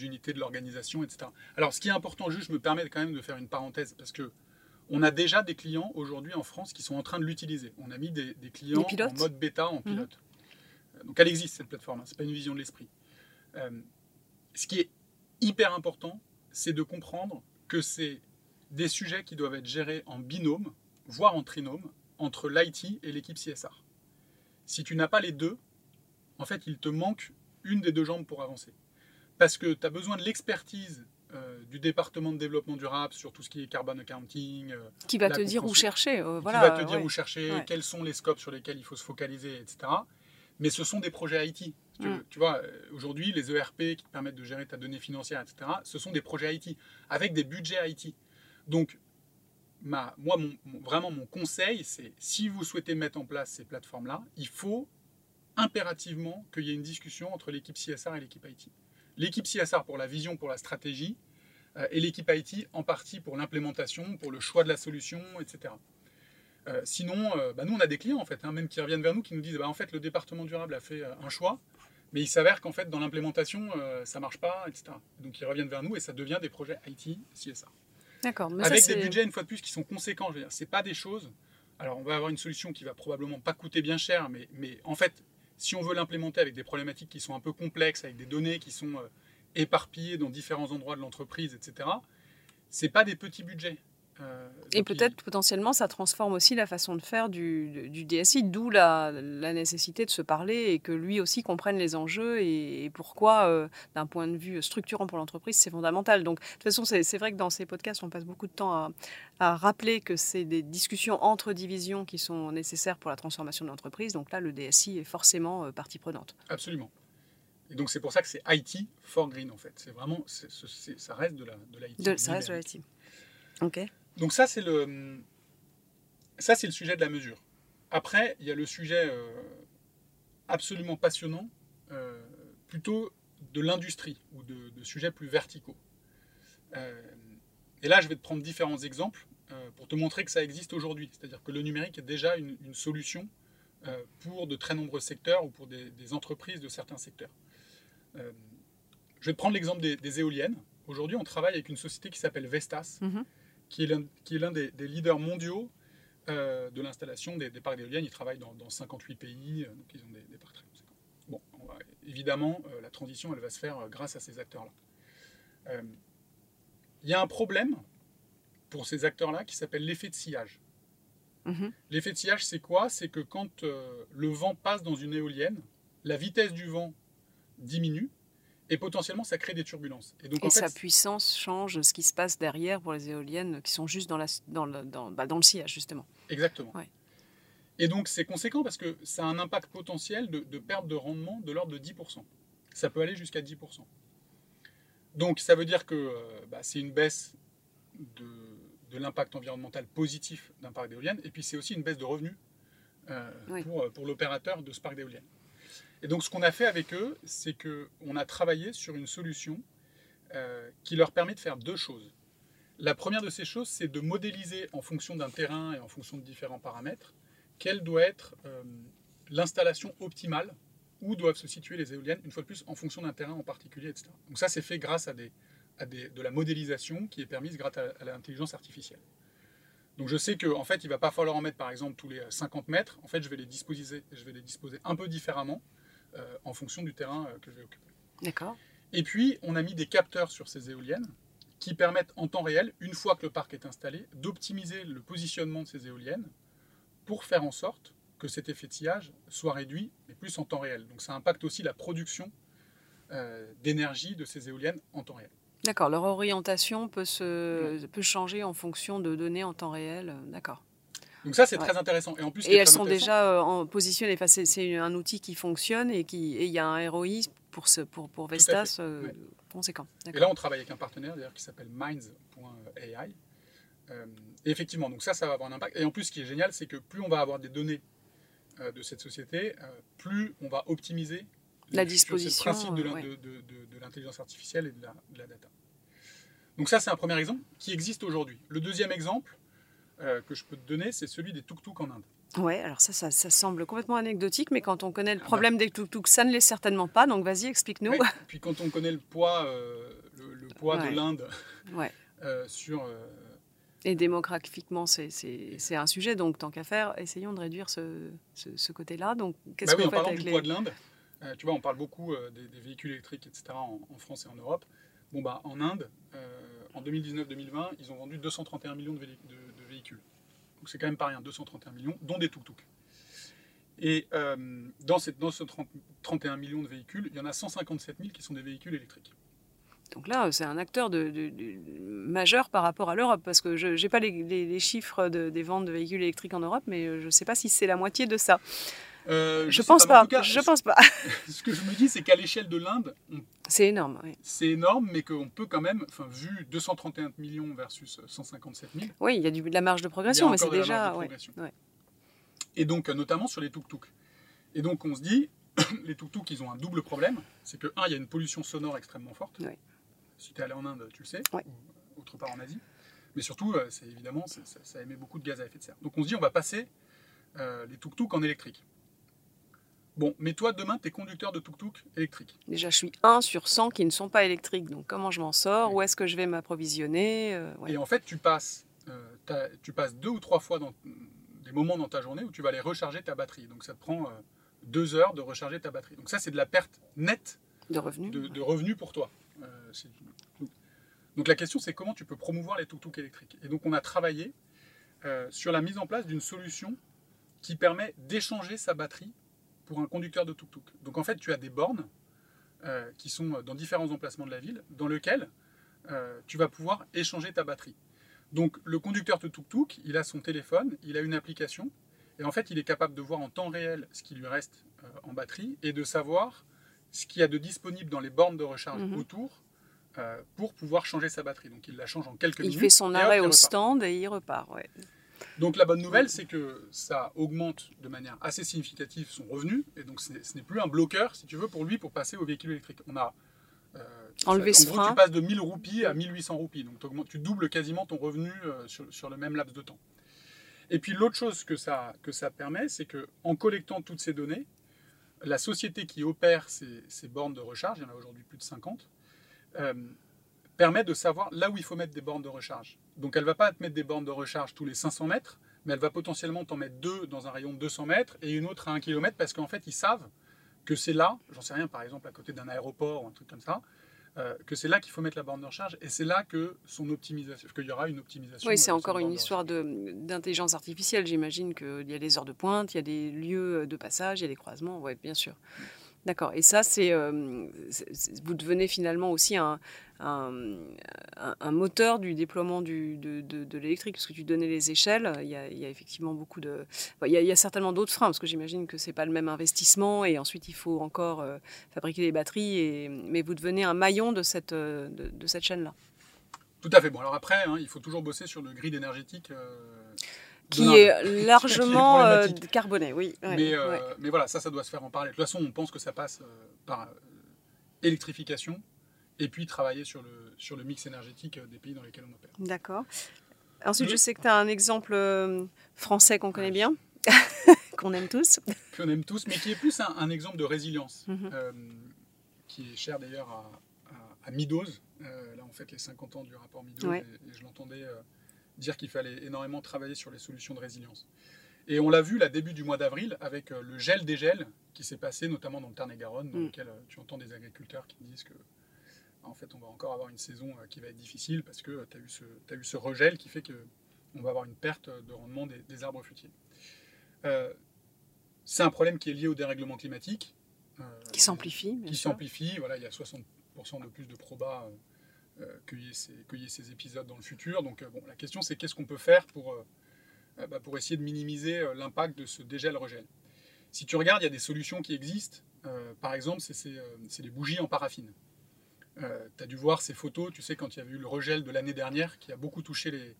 unités de l'organisation, etc. Alors ce qui est important, juste, je me permets quand même de faire une parenthèse parce que on a déjà des clients aujourd'hui en France qui sont en train de l'utiliser. On a mis des, clients en mode bêta, en mhm. pilote. Donc elle existe cette plateforme, hein. ce n'est pas une vision de l'esprit. Euh, ce qui est hyper important, c'est de comprendre que c'est des sujets qui doivent être gérés en binôme, voire en trinôme, entre l'IT et l'équipe CSR. Si tu n'as pas les deux, en fait, il te manque une des deux jambes pour avancer. Parce que tu as besoin de l'expertise euh, du département de développement durable sur tout ce qui est carbon accounting. Euh, qui va te dire où chercher. voilà, qui va te dire où chercher, quels sont les scopes sur lesquels il faut se focaliser, etc mais ce sont des projets IT. Mm. Tu, vois, euh, aujourd'hui, les ERP qui te permettent de gérer ta donnée financière, etc., ce sont des projets IT, avec des budgets IT. Donc, ma, moi, vraiment, mon conseil, c'est si vous souhaitez mettre en place ces plateformes-là, il faut impérativement qu'il y ait une discussion entre l'équipe CSR et l'équipe IT. L'équipe CSR pour la vision, pour la stratégie, euh, et l'équipe IT en partie pour l'implémentation, pour le choix de la solution, etc. Euh, sinon, euh, bah, nous, on a des clients, en fait, hein, même qui reviennent vers nous, qui nous disent, bah, en fait, le département durable a fait un choix, mais il s'avère qu'en fait, dans l'implémentation, ça ne marche pas, etc. Donc, ils reviennent vers nous et ça devient des projets IT, CSR. D'accord. Avec des budgets, une fois de plus, qui sont conséquents. Je veux dire, c'est pas des choses. Alors, on va avoir une solution qui va probablement pas coûter bien cher, mais, mais en fait, si on veut l'implémenter avec des problématiques qui sont un peu complexes, avec des données qui sont éparpillés dans différents endroits de l'entreprise, etc. C'est pas des petits budgets. Euh, et peut-être potentiellement ça transforme aussi la façon de faire du, du DSI, d'où la, la, nécessité de se parler et que lui aussi comprenne les enjeux et, pourquoi, euh, d'un point de vue structurant pour l'entreprise, c'est fondamental. Donc de toute façon, c'est vrai que dans ces podcasts, on passe beaucoup de temps à, à rappeler que c'est des discussions entre divisions qui sont nécessaires pour la transformation de l'entreprise. Donc là, le DSI est forcément euh, partie prenante. Absolument. Et donc c'est pour ça que c'est IT for green en fait. C'est vraiment, ça reste de l'IT. De, ça reste de l'IT. Ok. Donc ça c'est le, ça c'est le sujet de la mesure. Après il y a le sujet euh, absolument passionnant, euh, plutôt de l'industrie ou de, sujets plus verticaux. Euh, et là je vais te prendre différents exemples pour te montrer que ça existe aujourd'hui. C'est-à-dire que le numérique est déjà une, solution pour de très nombreux secteurs ou pour des entreprises de certains secteurs. Je vais te prendre l'exemple des, éoliennes. Aujourd'hui, on travaille avec une société qui s'appelle Vestas, mhm. Qui est l'un des, leaders mondiaux euh, de l'installation des, parcs d'éoliennes. Ils travaillent dans, 58 pays, euh, donc ils ont des, parcs très conséquents. Bon, évidemment, la transition, elle va se faire grâce à ces acteurs-là. Il y a un problème pour ces acteurs-là qui s'appelle l'effet de sillage. Mhm. L'effet de sillage, c'est quoi? C'est que quand le vent passe dans une éolienne, la vitesse du vent diminue et potentiellement ça crée des turbulences. Et, donc, sa puissance change ce qui se passe derrière pour les éoliennes qui sont juste dans, la, dans, le, dans, bah, dans le sillage justement. Exactement. Et donc c'est conséquent parce que ça a un impact potentiel de, perte de rendement de l'ordre de 10%. Ça peut aller jusqu'à 10%. Donc ça veut dire que euh, bah, c'est une baisse de, de l'impact environnemental positif d'un parc d'éoliennes et puis c'est aussi une baisse de revenus euh, pour, pour l'opérateur de ce parc d'éoliennes. Et donc ce qu'on a fait avec eux, c'est qu'on a travaillé sur une solution euh, qui leur permet de faire deux choses. La première de ces choses, c'est de modéliser en fonction d'un terrain et en fonction de différents paramètres, quelle doit être euh, l'installation optimale où doivent se situer les éoliennes, une fois de plus, en fonction d'un terrain en particulier, etc. Donc ça, c'est fait grâce à, de la modélisation qui est permise grâce à, l'intelligence artificielle. Donc je sais qu'en en fait, il ne va pas falloir en mettre par exemple tous les 50 mètres. En fait, je vais les disposer, je vais les disposer un peu différemment en fonction du terrain euh, que je vais occuper. D'accord. Et puis, on a mis des capteurs sur ces éoliennes qui permettent en temps réel, une fois que le parc est installé, d'optimiser le positionnement de ces éoliennes pour faire en sorte que cet effet de sillage soit réduit, mais plus en temps réel. Donc ça impacte aussi la production euh, d'énergie de ces éoliennes en temps réel. D'accord, leur orientation peut, se, peut changer en fonction de données en temps réel. D'accord. Donc ça, c'est très intéressant. Et, en plus, et elles sont déjà euh, en positionnées. Enfin, c'est un outil qui fonctionne et qui il y a un ROI pour, ce, pour, pour Vestas euh, conséquent. Et là, on travaille avec un partenaire d'ailleurs qui s'appelle Minds.ai. Euh, effectivement, donc ça, ça va avoir un impact. Et en plus, ce qui est génial, c'est que plus on va avoir des données de cette société, plus on va optimiser la disposition, le principe de l'intelligence artificielle et de la, de la data. Donc ça, c'est un premier exemple qui existe aujourd'hui. Le deuxième exemple, euh, que je peux te donner, c'est celui des tuk-tuk en Inde. Ouais, alors ça, ça, semble complètement anecdotique, mais quand on connaît le ah problème bah. des tuk-tuk, ça ne l'est certainement pas. Donc vas-y, explique-nous. puis quand on connaît le poids, euh, le, poids de l'Inde ouais. Euh, sur. Et démographiquement, c'est un sujet, donc tant qu'à faire, essayons de réduire ce, ce, côté-là. Donc, qu'est-ce bah oui, en parlant du poids de l'Inde, tu vois, on parle beaucoup des, véhicules électriques, etc., en, France et en Europe. Bon, bah, en Inde, en 2019-2020, ils ont vendu 231 millions de, de, Donc c'est quand même pas rien, 231 millions, dont des tuk-tuk. Et euh, dans, cette, dans ce 31 millions de véhicules, il y en a 157 000 qui sont des véhicules électriques. Donc là, c'est un acteur majeur par rapport à l'Europe, parce que je n'ai pas les, chiffres des ventes de véhicules électriques en Europe, mais je ne sais pas si c'est la moitié de ça. Euh, je, pense pas. je pense pas. ce que je me dis, c'est qu'à l'échelle de l'Inde, c'est énorme. Oui. C'est énorme, mais qu'on peut quand même, enfin, vu 231 millions versus 157 000. Oui, il y a du, de la marge de progression, mais c'est déjà. Et donc, notamment sur les tuk-tuk. Et donc, on se dit, les tuk-tuk, ils ont un double problème. C'est que, un, il y a une pollution sonore extrêmement forte. Ouais. Si tu es allé en Inde, tu le sais, ou autre part en Asie. Mais surtout, euh, c'est évidemment, ça, ça émet beaucoup de gaz à effet de serre. Donc on se dit, on va passer euh, les tuk-tuk en électrique. Bon, mais toi, demain, tu es conducteur de tuk-tuk électrique. Déjà, je suis 1 sur 100 qui ne sont pas électriques. Donc, comment je m'en sors? Oui. Où est-ce que je vais m'approvisionner? Euh, ouais. Et en fait, tu passes, euh, tu passes deux ou trois fois dans des moments dans ta journée où tu vas aller recharger ta batterie. Donc ça te prend euh, deux heures de recharger ta batterie. Donc ça, c'est de la perte nette De revenus? de, de revenus pour toi. Donc la question, c'est comment tu peux promouvoir les tuk-tuk électriques? Et donc on a travaillé sur la mise en place d'une solution qui permet d'échanger sa batterie pour un conducteur de tuk-tuk. Donc en fait, tu as des bornes euh, qui sont dans différents emplacements de la ville, dans lesquels euh, tu vas pouvoir échanger ta batterie. Donc le conducteur de tuk-tuk, il a son téléphone, il a une application, et en fait, il est capable de voir en temps réel ce qui lui reste euh, en batterie et de savoir ce qu'il y a de disponible dans les bornes de recharge Mhm. autour pour pouvoir changer sa batterie. Donc il la change en quelques Il minutes. fait son hop, arrêt il au repart. stand et il repart. Ouais. Donc la bonne nouvelle, c'est que ça augmente de manière assez significative son revenu, et donc ce n'est- plus un bloqueur, si tu veux, pour lui, pour passer au véhicule électrique. On a euh, Enlevé en ce gros, frein. tu passes de 1000 roupies à 1800 roupies, donc tu doubles quasiment ton revenu euh, sur, sur le même laps de temps. Et puis l'autre chose que ça, que ça permet, c'est que en collectant toutes ces données, la société qui opère ces, ces bornes de recharge, il y en a aujourd'hui plus de 50, euh, permet de savoir là où il faut mettre des bornes de recharge. Donc elle ne va pas te mettre des bornes de recharge tous les 500 mètres, mais elle va potentiellement t'en mettre deux dans un rayon de 200 mètres et une autre à 1 km parce qu'en fait ils savent que c'est là, j'en sais rien, par exemple à côté d'un aéroport ou un truc comme ça, euh, que c'est là qu'il faut mettre la borne de recharge et c'est là que son optimisation, qu'il y aura une optimisation. Oui, c'est encore une histoire d'intelligence artificielle. J'imagine qu'il y a des heures de pointe, il y a des lieux de passage, il y a des croisements. Oui, bien sûr. D'accord. Et ça, c'est euh, c'est- vous devenez finalement aussi un, moteur du déploiement de, l'électrique, parce que tu donnais les échelles. Il y a, effectivement beaucoup de. il, y a, certainement d'autres freins, parce que j'imagine que c'est pas le même investissement, et ensuite il faut encore euh, fabriquer les batteries. Mais vous devenez un maillon de cette, euh, de, cette chaîne-là. Tout à fait. Bon, alors après, hein, il faut toujours bosser sur le grid énergétique. Qui est largement euh, carboné, oui. ouais, mais, euh, ouais. mais voilà, ça, ça doit se faire en parallèle. De toute façon, on pense que ça passe euh, par euh, électrification et puis travailler sur le, sur le mix énergétique des pays dans lesquels on opère. D'accord. Ensuite, je sais que tu as un exemple français qu'on connaît bien, qu'on aime tous. Qu'on aime tous, mais qui est plus un, un exemple de résilience, Mhm. qui est cher d'ailleurs à, à, à Midos. Là, on fête les 50 ans du rapport Midos et, et je l'entendais dire qu'il fallait énormément travailler sur les solutions de résilience. Et on l'a vu là, début du mois d'avril, avec euh, le gel des gels qui s'est passé notamment dans le Tarn-et-Garonne, dans Mm. lequel euh, tu entends des agriculteurs qui disent que en fait, on va encore avoir une saison euh, qui va être difficile parce que tu as eu ce, t'as eu ce regel qui fait que on va avoir une perte de rendement des, des arbres fruitiers. Euh, c'est un problème qui est lié au dérèglement climatique. euh, Qui s'amplifie, Qui s'amplifie. Voilà, il y a 60% de plus de probas y, ait ces- épisodes dans le futur. Donc, euh, bon, la question, c'est qu'est-ce qu'on peut faire pour, euh, euh, bah, pour essayer de minimiser euh, l'impact de ce dégel-regel. Si tu regardes, il y a des solutions qui existent. Euh, par exemple, c'est euh, les bougies en paraffine. tu as dû voir ces photos, tu sais, quand il y a eu le regel de l'année dernière qui a beaucoup touché les, euh,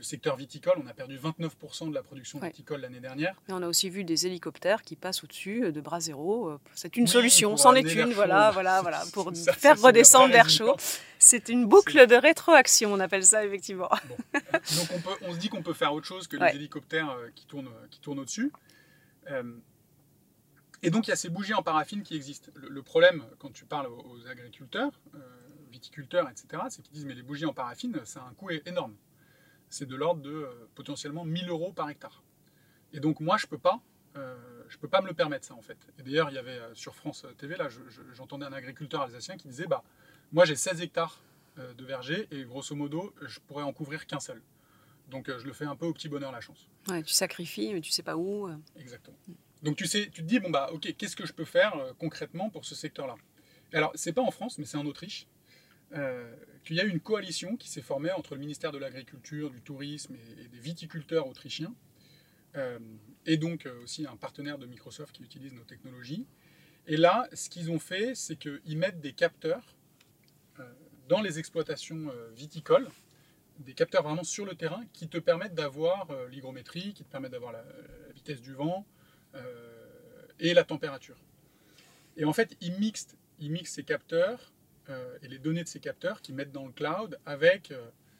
le secteur viticole. On a perdu 29% de la production Ouais. viticole l'année dernière. Et on a aussi vu des hélicoptères qui passent au-dessus euh, de bras zéro. euh, C'est une Oui, solution, l'air une, chaud. voilà, voilà, voilà, pour Ça, faire redescendre l'air chaud. C'est une boucle de rétroaction, on appelle ça effectivement. Donc on, peut, on se dit qu'on peut faire autre chose que Ouais. les hélicoptères euh, qui tournent, qui tournent au-dessus. Euh, et donc il y a ces bougies en paraffine qui existent. Le, le problème, quand tu parles aux, aux agriculteurs, euh, viticulteurs, etc., c'est qu'ils disent mais les bougies en paraffine, ça a un coût énorme. C'est de l'ordre de euh, potentiellement 1000 euros par hectare. Et donc moi je peux pas, euh, je peux pas me le permettre ça en fait. Et d'ailleurs il y avait euh, sur France TV là, je- je- j'entendais un agriculteur alsacien qui disait bah moi j'ai 16 hectares de verger et grosso modo je pourrais en couvrir qu'un seul. Donc je le fais un peu au petit bonheur la chance. Ouais, tu sacrifies, mais tu sais pas où. Exactement. Donc tu sais, tu te dis bon bah ok, qu'est-ce que je peux faire concrètement pour ce secteur-là? Alors c'est pas en France, mais c'est en Autriche. Euh, qu'il y a une coalition qui s'est formée entre le ministère de l'Agriculture, du Tourisme et, des viticulteurs autrichiens, euh, et donc euh, aussi un partenaire de Microsoft qui utilise nos technologies. Et là, ce qu'ils ont fait, c'est qu'ils mettent des capteurs dans les exploitations viticoles, des capteurs vraiment sur le terrain qui te permettent d'avoir l'hygrométrie, qui te permettent d'avoir la, vitesse du vent et la température. Et en fait, ils mixent, ils mixent ces capteurs et les données de ces capteurs qu'ils mettent dans le cloud avec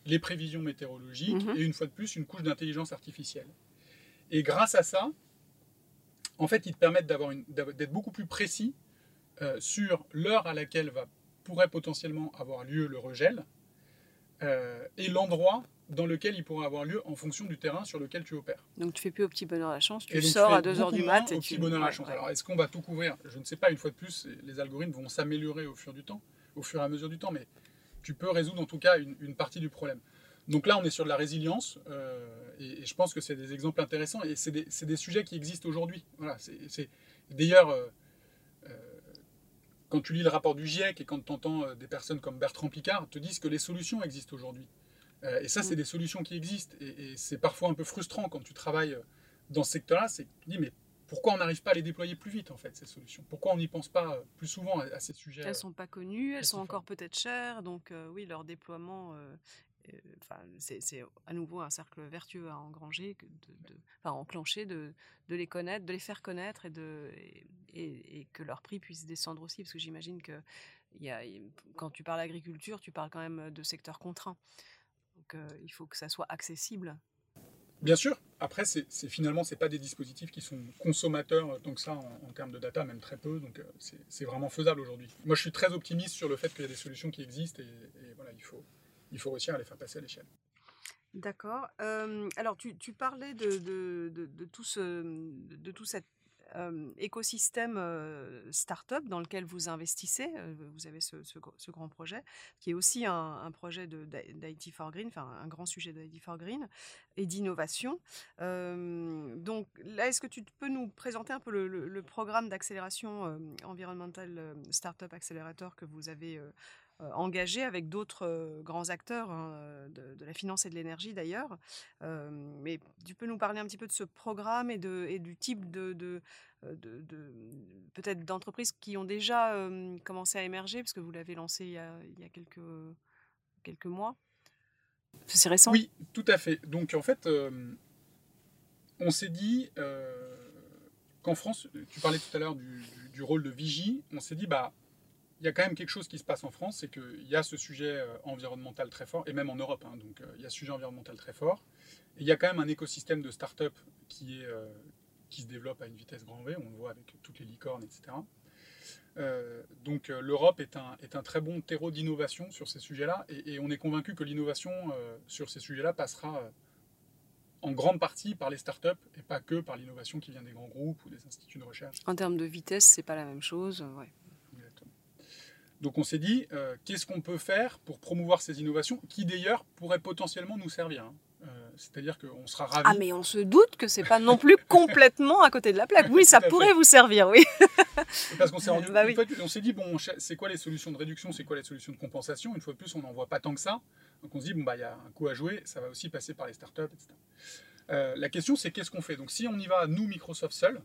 les prévisions météorologiques mhm. et une fois de plus une couche d'intelligence artificielle. Et grâce à ça, en fait, ils te permettent d'être beaucoup plus précis euh, sur l'heure à laquelle va, pourrait potentiellement avoir lieu le regel euh, et l'endroit dans lequel il pourrait avoir lieu en fonction du terrain sur lequel tu opères. Donc tu fais plus au petit bonheur la chance, tu sors à 2h du mat. Et au petit bonheur la chance. Alors est-ce qu'on va tout couvrir? Je ne sais pas, une fois de plus, les algorithmes vont s'améliorer au fur du temps, au fur et à mesure du temps, mais tu peux résoudre en tout cas une, partie du problème. Donc là, on est sur de la résilience, euh, et, je pense que c'est des exemples intéressants, et c'est des, sujets qui existent aujourd'hui. Voilà, D'ailleurs, euh, euh, quand tu lis le rapport du GIEC et quand tu entends des personnes comme Bertrand Picard te disent que les solutions existent aujourd'hui. et ça, c'est mm. des solutions qui existent, et, et c'est parfois un peu frustrant quand tu travailles dans ce secteur-là, c'est que tu dis, mais pourquoi on n'arrive pas à les déployer plus vite, en fait, ces solutions? Pourquoi on n'y pense pas euh, plus souvent à, ces sujets Elles ne sont pas connues, elles sont encore peut-être chères, donc euh, oui, leur déploiement, euh, c'est à nouveau un cercle vertueux à engranger, de, enfin, enclencher, de, de, les connaître, de les faire connaître et, de, et, que leur prix puisse descendre aussi, parce que j'imagine que y a, quand tu parles agriculture, tu parles quand même de secteur contraint. Donc il faut que ça soit accessible Bien sûr. Après, c'est, finalement, ce pas des dispositifs qui sont consommateurs euh, tant que ça en, termes de data, même très peu. Donc, euh, c'est, vraiment faisable aujourd'hui. Moi, je suis très optimiste sur le fait qu'il y a des solutions qui existent et, voilà, il faut, il faut réussir à les faire passer à l'échelle. D'accord. Euh, alors, tu, parlais de, de, de, tout ce, de tout cette écosystème euh, start-up dans lequel vous investissez. Vous avez ce, grand projet, qui est aussi un, projet d'IT for Green, enfin un grand sujet d'IT for Green et d'innovation. donc là, est-ce que tu peux nous présenter un peu le, programme d'accélération environnementale Startup Accelerator que vous avez engagé avec d'autres euh, grands acteurs hein, de, la finance et de l'énergie d'ailleurs. Euh, mais tu peux nous parler un petit peu de ce programme et, du type de, peut-être d'entreprises qui ont déjà commencé à émerger, parce que vous l'avez lancé il y a, quelques, mois. C'est récent Oui, tout à fait. Donc en fait, on s'est dit qu'en France, tu parlais tout à l'heure du, du, du, rôle de vigie, on s'est dit, bah, il y a quand même quelque chose qui se passe en France, c'est qu'il y a ce sujet euh, environnemental très fort, et même en Europe, hein, donc euh, il y a ce sujet environnemental très fort. Et il y a quand même un écosystème de start-up qui, euh, se développe à une vitesse grand V, on le voit avec toutes les licornes, etc. donc l'Europe est un, très bon terreau d'innovation sur ces sujets-là, et, on est convaincu que l'innovation sur ces sujets-là passera en grande partie par les start-up et pas que par l'innovation qui vient des grands groupes ou des instituts de recherche. En termes de vitesse, c'est pas la même chose. Ouais. Donc on s'est dit, euh, qu'est-ce qu'on peut faire pour promouvoir ces innovations qui d'ailleurs pourraient potentiellement nous servir hein. euh, C'est-à-dire qu'on sera ravis. Ah mais on se doute que c'est pas non plus complètement à côté de la plaque. Oui, ça pourrait vous servir, oui. Parce qu'on s'est rendu, bah on s'est dit bon, c'est quoi les solutions de réduction, c'est quoi les solutions de compensation? Une fois de plus, on n'en voit pas tant que ça. Donc on se dit bon bah il y a un coup à jouer, ça va aussi passer par les startups, etc. Euh, la question c'est qu'est-ce qu'on fait? Donc si on y va nous Microsoft seul,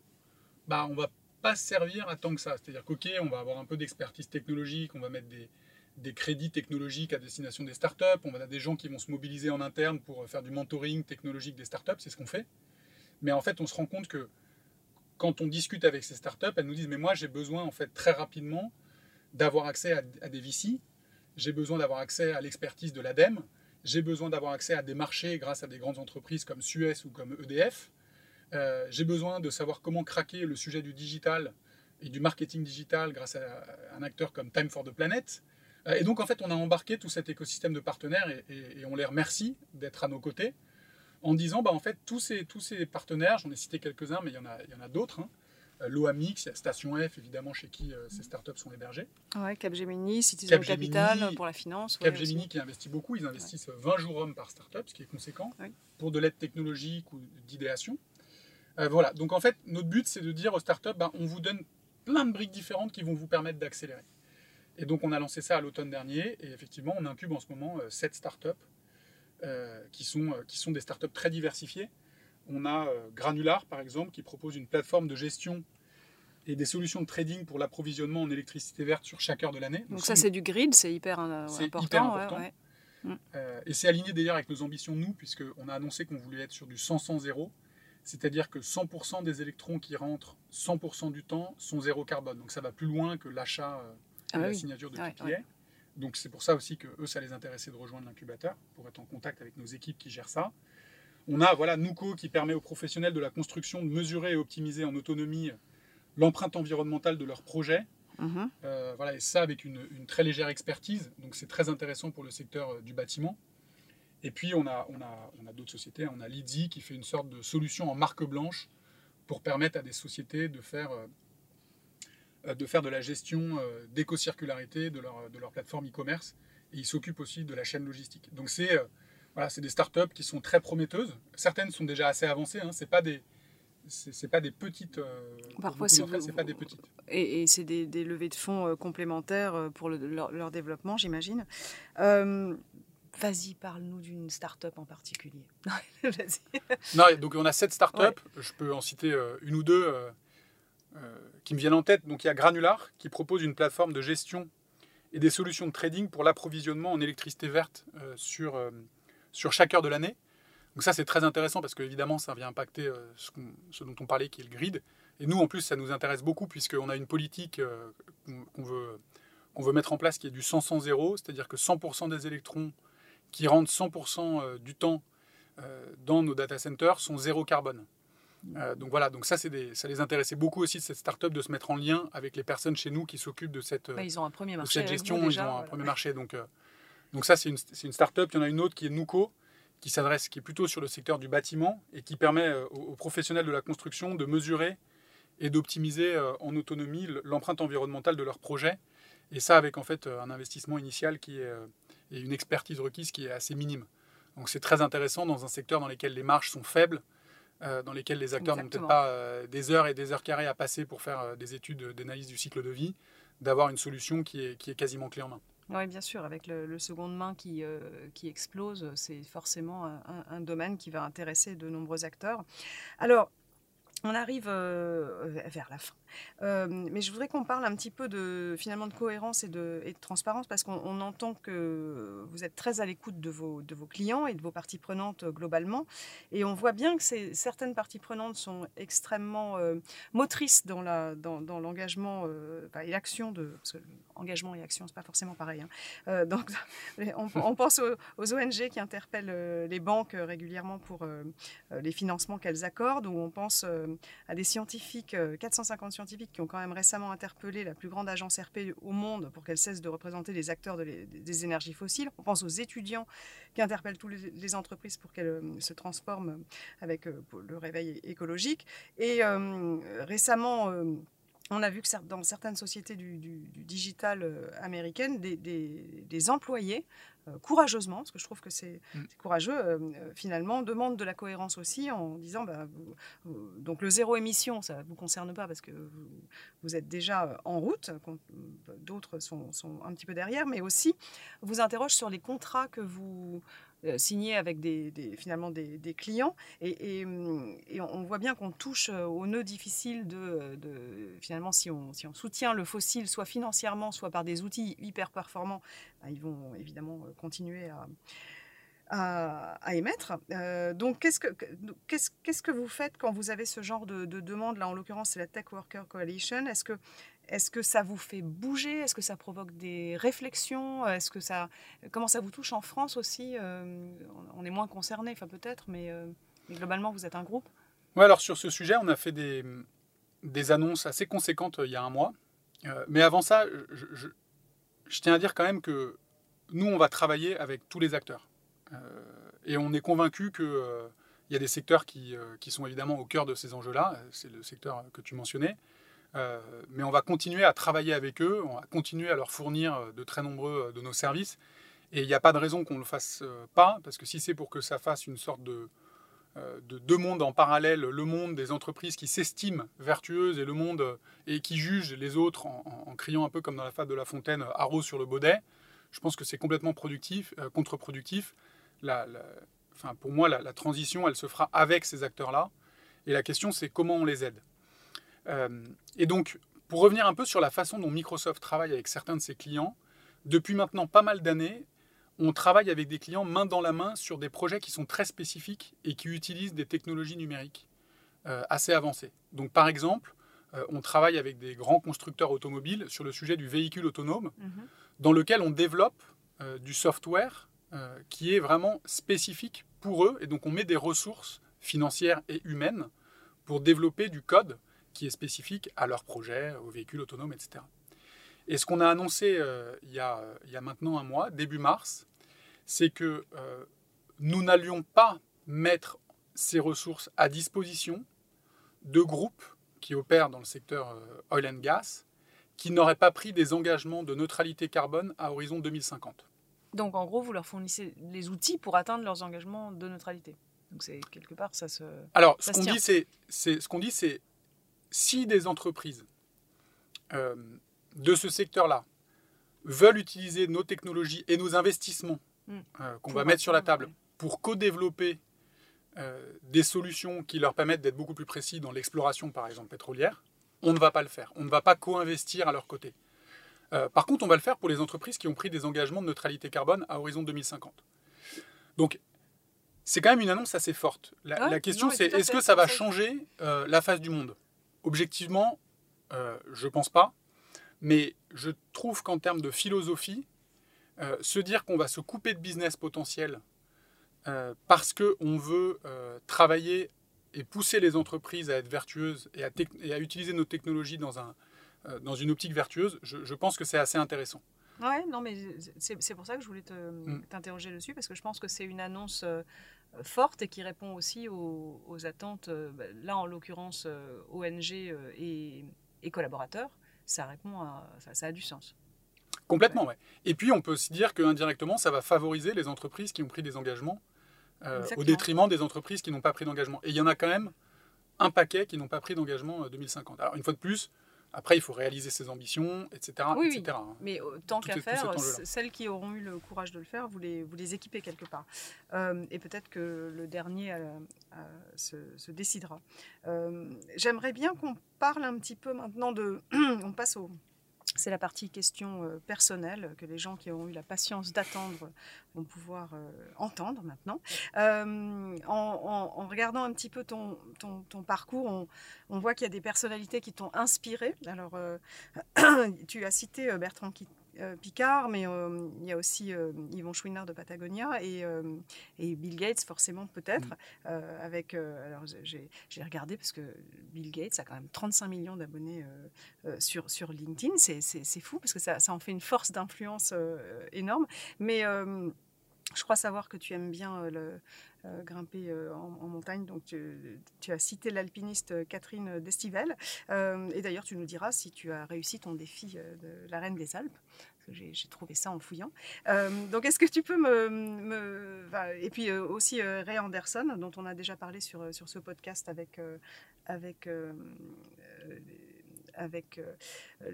bah on va pas servir à tant que ça. C'est-à-dire qu'ok, on va avoir un peu d'expertise technologique, on va mettre des, crédits technologiques à destination des startups, on va avoir des gens qui vont se mobiliser en interne pour faire du mentoring technologique des startups, c'est ce qu'on fait. Mais en fait, on se rend compte que quand on discute avec ces startups, elles nous disent mais moi j'ai besoin en fait très rapidement d'avoir accès à, à des VC, j'ai besoin d'avoir accès à l'expertise de l'ADEME, j'ai besoin d'avoir accès à des marchés grâce à des grandes entreprises comme Suez ou comme EDF. Euh, j'ai besoin de savoir comment craquer le sujet du digital et du marketing digital grâce à un acteur comme Time for the Planet. Euh, et donc, en fait, on a embarqué tout cet écosystème de partenaires et, on les remercie d'être à nos côtés en disant, bah, en fait, tous ces, tous ces partenaires, j'en ai cité quelques-uns, mais il y en a, il y en a d'autres. Hein. Euh, L'OAMX, Station F, évidemment, chez qui ces startups sont hébergées. Ouais, Capgemini, Citizen Capital pour la finance. Capgemini qui investit beaucoup, ils investissent 20 jours hommes par startup, ce qui est conséquent, pour de l'aide technologique ou d'idéation. Euh, voilà, donc en fait, notre but, c'est de dire aux startups, ben, on vous donne plein de briques différentes qui vont vous permettre d'accélérer. Et donc, on a lancé ça à l'automne dernier, et effectivement, on incube en ce moment 7 euh, startups euh, qui, sont, qui sont des startups très diversifiées. On a Granular, par exemple, qui propose une plateforme de gestion et des solutions de trading pour l'approvisionnement en électricité verte sur chaque heure de l'année. Donc, ça, c'est du grid, c'est hyper, important. Hyper important. et c'est aligné d'ailleurs avec nos ambitions, nous, puisqu'on a annoncé qu'on voulait être sur du 100-100-0 c'est-à-dire que 100% des électrons qui rentrent 100% du temps sont zéro carbone. Donc ça va plus loin que l'achat euh, Ah bah la oui. signature de Ouais, PPA. ouais. Donc c'est pour ça aussi que eux, ça les intéressait de rejoindre l'incubateur pour être en contact avec nos équipes qui gèrent ça. On a voilà Nuco qui permet aux professionnels de la construction de mesurer et optimiser en autonomie l'empreinte environnementale de leur projet. Mhm. Euh, voilà, et ça avec une, une très légère expertise. Donc c'est très intéressant pour le secteur euh, du bâtiment. Et puis on a, on a, on a d'autres sociétés. On a Lydie qui fait une sorte de solution en marque blanche pour permettre à des sociétés de faire, euh, de, faire de la gestion euh, d'éco-circularité de leur, de leur plateforme e-commerce. Et ils s'occupent aussi de la chaîne logistique. Donc c'est euh, voilà, des startups qui sont très prometteuses. Certaines sont déjà assez avancées. Hein. C'est pas des c'est pas des petites. euh, Parfois, c'est pas des petites. Et, et c'est des, des levées de fonds complémentaires pour le- leur, leur développement, j'imagine. Euh, Vas-y, parle-nous d'une start-up en particulier. Non, donc on a sept startups. Ouais. Je peux en citer euh, une ou deux euh, euh, qui me viennent en tête. Donc il y a Granular qui propose une plateforme de gestion et des solutions de trading pour l'approvisionnement en électricité verte sur, sur chaque heure de l'année. Donc ça c'est très intéressant parce que évidemment ça vient impacter ce, dont on parlait qui est le grid. Et nous en plus ça nous intéresse beaucoup puisqu'on a une politique qu'on veut, qu'on veut mettre en place qui est du 100-100-0, c'est-à-dire que 100% des électrons qui rentrent 100% euh, du temps euh, dans nos data centers sont zéro carbone. Euh, donc voilà, donc ça, des- ça les intéressait beaucoup aussi, cette start-up, de se mettre en lien avec les personnes chez nous qui s'occupent de cette, euh, Bah, ils ont un premier de marché. cette avec gestion. vous, ils déjà, ont un voilà. premier marché. Donc, euh, donc ça, c'est une, une start-up. Il y en a une autre qui est Nuco, qui s'adresse, qui est plutôt sur le secteur du bâtiment et qui permet aux, aux professionnels de la construction de mesurer et d'optimiser euh, en autonomie l'empreinte environnementale de leur projet. Et ça, avec en fait un investissement initial qui est, et une expertise requise qui est assez minime. Donc c'est très intéressant dans un secteur dans lequel les marges sont faibles, euh, dans lesquels les acteurs n'ont peut-être pas euh, des heures et des heures carrées à passer pour faire euh, des études d'analyse du cycle de vie, d'avoir une solution qui est, qui est quasiment clé en main. Oui, bien sûr, avec le, le seconde main qui, euh, qui explose, c'est forcément un, un- un domaine qui va intéresser de nombreux acteurs. Alors, on arrive euh, vers la fin. Euh, mais je voudrais qu'on parle un petit peu de, finalement de cohérence et de, transparence parce qu'on on entend que vous êtes très à l'écoute de vos, clients et de vos parties prenantes euh, globalement. Et on voit bien que certaines parties prenantes sont extrêmement euh, motrices dans l'engagement et l'action de. Parce que engagement et action, c'est pas forcément pareil. hein. Donc, on, pense aux, aux ONG qui interpellent les banques régulièrement pour les financements qu'elles accordent, ou on pense à des scientifiques, euh, 450 scientifiques qui ont quand même récemment interpellé la plus grande agence RP au monde pour qu'elle cesse de représenter les acteurs des énergies fossiles. On pense aux étudiants qui interpellent toutes les, entreprises pour qu'elles euh, se transforment avec euh, le réveil écologique. Et euh, récemment, on a vu que dans certaines sociétés du, du- du digital euh, américaines, des, des- des employés, euh, courageusement, parce que je trouve que c'est Mm. courageux, euh, finalement, demandent de la cohérence aussi en disant, bah, vous- vous- donc le zéro émission, ça ne vous concerne pas parce que vous, vous êtes déjà en route, d'autres sont, sont un petit peu derrière, mais aussi vous interroge sur les contrats que vous euh, signez avec des, finalement des, clients et, hum, on voit bien qu'on touche euh, au nœud difficile de, de- finalement si on, si on soutient le fossile soit financièrement soit par des outils hyper performants bah, ils vont évidemment euh, continuer à, à, émettre. Euh, donc, qu'est-ce que, que- qu'est-ce, qu'est-ce que vous faites quand vous avez ce genre de, de demande Là, en l'occurrence, c'est la Tech Worker Coalition. Est-ce que, est-ce que ça vous fait bouger? Est-ce que ça provoque des réflexions? Est-ce que ça, comment ça vous touche en France aussi? Euh, On est moins concerné, enfin peut-être, mais, euh, globalement, vous êtes un groupe? Ouais, alors sur ce sujet, on a fait des, annonces assez conséquentes euh, il y a un mois. Mais avant ça, je, tiens à dire quand même que nous, on va travailler avec tous les acteurs. Et on est convaincu qu'il y a des secteurs qui sont évidemment au cœur de ces enjeux-là. C'est le secteur que tu mentionnais. Euh, mais on va continuer à travailler avec eux, on va continuer à leur fournir euh, de très nombreux euh, de nos services. Et il n'y a pas de raison qu'on ne le fasse pas, parce que si c'est pour que ça fasse une sorte de, de deux mondes en parallèle, le monde des entreprises qui s'estiment vertueuses et le monde et qui jugent les autres en, criant un peu comme dans la fable de La Fontaine, arrose sur le baudet. Je pense que c'est complètement productif, contre-productif. La- enfin, pour moi, la transition, elle se fera avec ces acteurs-là. Et la question, c'est comment on les aide. Euh, et donc, pour revenir un peu sur la façon dont Microsoft travaille avec certains de ses clients, depuis maintenant pas mal d'années, on travaille avec des clients main dans la main sur des projets qui sont très spécifiques et qui utilisent des technologies numériques. assez avancées. Donc par exemple, on travaille avec des grands constructeurs automobiles sur le sujet du véhicule autonome, mhm. dans lequel on développe du software qui est vraiment spécifique pour eux, et donc on met des ressources financières et humaines pour développer du code qui est spécifique à leur projet, aux véhicules autonomes, etc. Et ce qu'on a annoncé euh, il, y a, il, y a, maintenant un mois, début mars, c'est que euh, nous n'allions pas mettre ces ressources à disposition de groupes qui opèrent dans le secteur euh, oil and gas, qui n'auraient pas pris des engagements de neutralité carbone à horizon 2050. Donc en gros, vous leur fournissez les outils pour atteindre leurs engagements de neutralité. Donc c'est quelque part ça se. Alors ce qu'on dit, c'est, ce qu'on dit, c'est si des entreprises euh, de ce secteur-là veulent utiliser nos technologies et nos investissements hmm. euh, qu'on va mettre sur la table pour co-développer euh, des solutions qui leur permettent d'être beaucoup plus précis dans l'exploration, par exemple, pétrolière, on ne va pas le faire. On ne va pas co-investir à leur côté. par contre, on va le faire pour les entreprises qui ont pris des engagements de neutralité carbone à horizon 2050. Donc, c'est quand même une annonce assez forte. La, question, c'est est-ce que ça va changer la face du monde? Objectivement, euh, je pense pas. Mais je trouve qu'en termes de philosophie, euh, se dire qu'on va se couper de business potentiel euh, parce qu'on veut euh, travailler et pousser les entreprises à être vertueuses et à, utiliser nos technologies dans, un, dans une optique vertueuse, je, pense que c'est assez intéressant. Ouais, non, mais c'est pour ça que je voulais mm. t'interroger dessus, parce que je pense que c'est une annonce forte et qui répond aussi aux, attentes, euh, bah, là en l'occurrence euh, ONG euh, et, collaborateurs, ça répond à, ça, a du sens. Complètement, ouais. Et puis on peut aussi dire qu'indirectement, ça va favoriser les entreprises qui ont pris des engagements au détriment des entreprises qui n'ont pas pris d'engagement. Et il y en a quand même un paquet qui n'ont pas pris d'engagement 2050. Alors une fois de plus, après, il faut réaliser ses ambitions, etc. Oui, hein. mais euh, tant qu'à faire, celles qui auront eu le courage de le faire, vous les, vous les équipez quelque part. Euh, et peut-être que le dernier euh, se, se, décidera. J'aimerais bien qu'on parle un petit peu maintenant de... on passe au, c'est la partie question euh, personnelle que les gens qui ont eu la patience d'attendre vont pouvoir euh, entendre maintenant. Euh, en, regardant un petit peu ton, parcours, on, on voit qu'il y a des personnalités qui t'ont inspiré. Alors, tu as cité Bertrand Picard, mais euh, il y a aussi euh, Yvon Chouinard de Patagonia et, Bill Gates, forcément, peut-être. Mm. avec, alors, j'ai regardé parce que Bill Gates a quand même 35 millions d'abonnés sur, sur LinkedIn. C'est fou parce que ça, ça, en fait une force d'influence énorme. Mais je crois savoir que tu aimes bien le, grimper en, montagne. Donc, tu, as cité l'alpiniste Catherine Destivelle. et d'ailleurs, tu nous diras si tu as réussi ton défi de la Reine des Alpes j'ai trouvé ça en fouillant. Euh, donc, est-ce que tu peux me. et puis euh, aussi euh, Ray Anderson, dont on a déjà parlé sur, sur ce podcast avec, avec, avec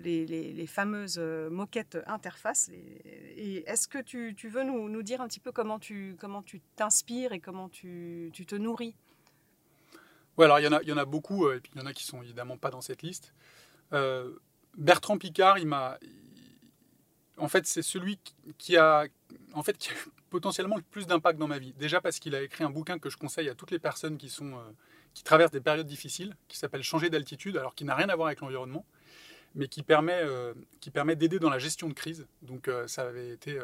les, les, fameuses moquettes interface. Et, est-ce que tu, veux nous, dire un petit peu comment tu t'inspires et comment tu, te nourris? Oui, alors il y, en a, beaucoup, et puis il y en a qui sont évidemment pas dans cette liste. Bertrand Picard, il m'a en fait, c'est celui qui a, en fait, potentiellement le plus d'impact dans ma vie. Déjà parce qu'il a écrit un bouquin que je conseille à toutes les personnes qui, sont, euh, qui traversent des périodes difficiles, qui s'appelle Changer d'altitude, alors qui n'a rien à voir avec l'environnement, mais qui permet, euh, permet d'aider dans la gestion de crise. Donc euh, ça avait été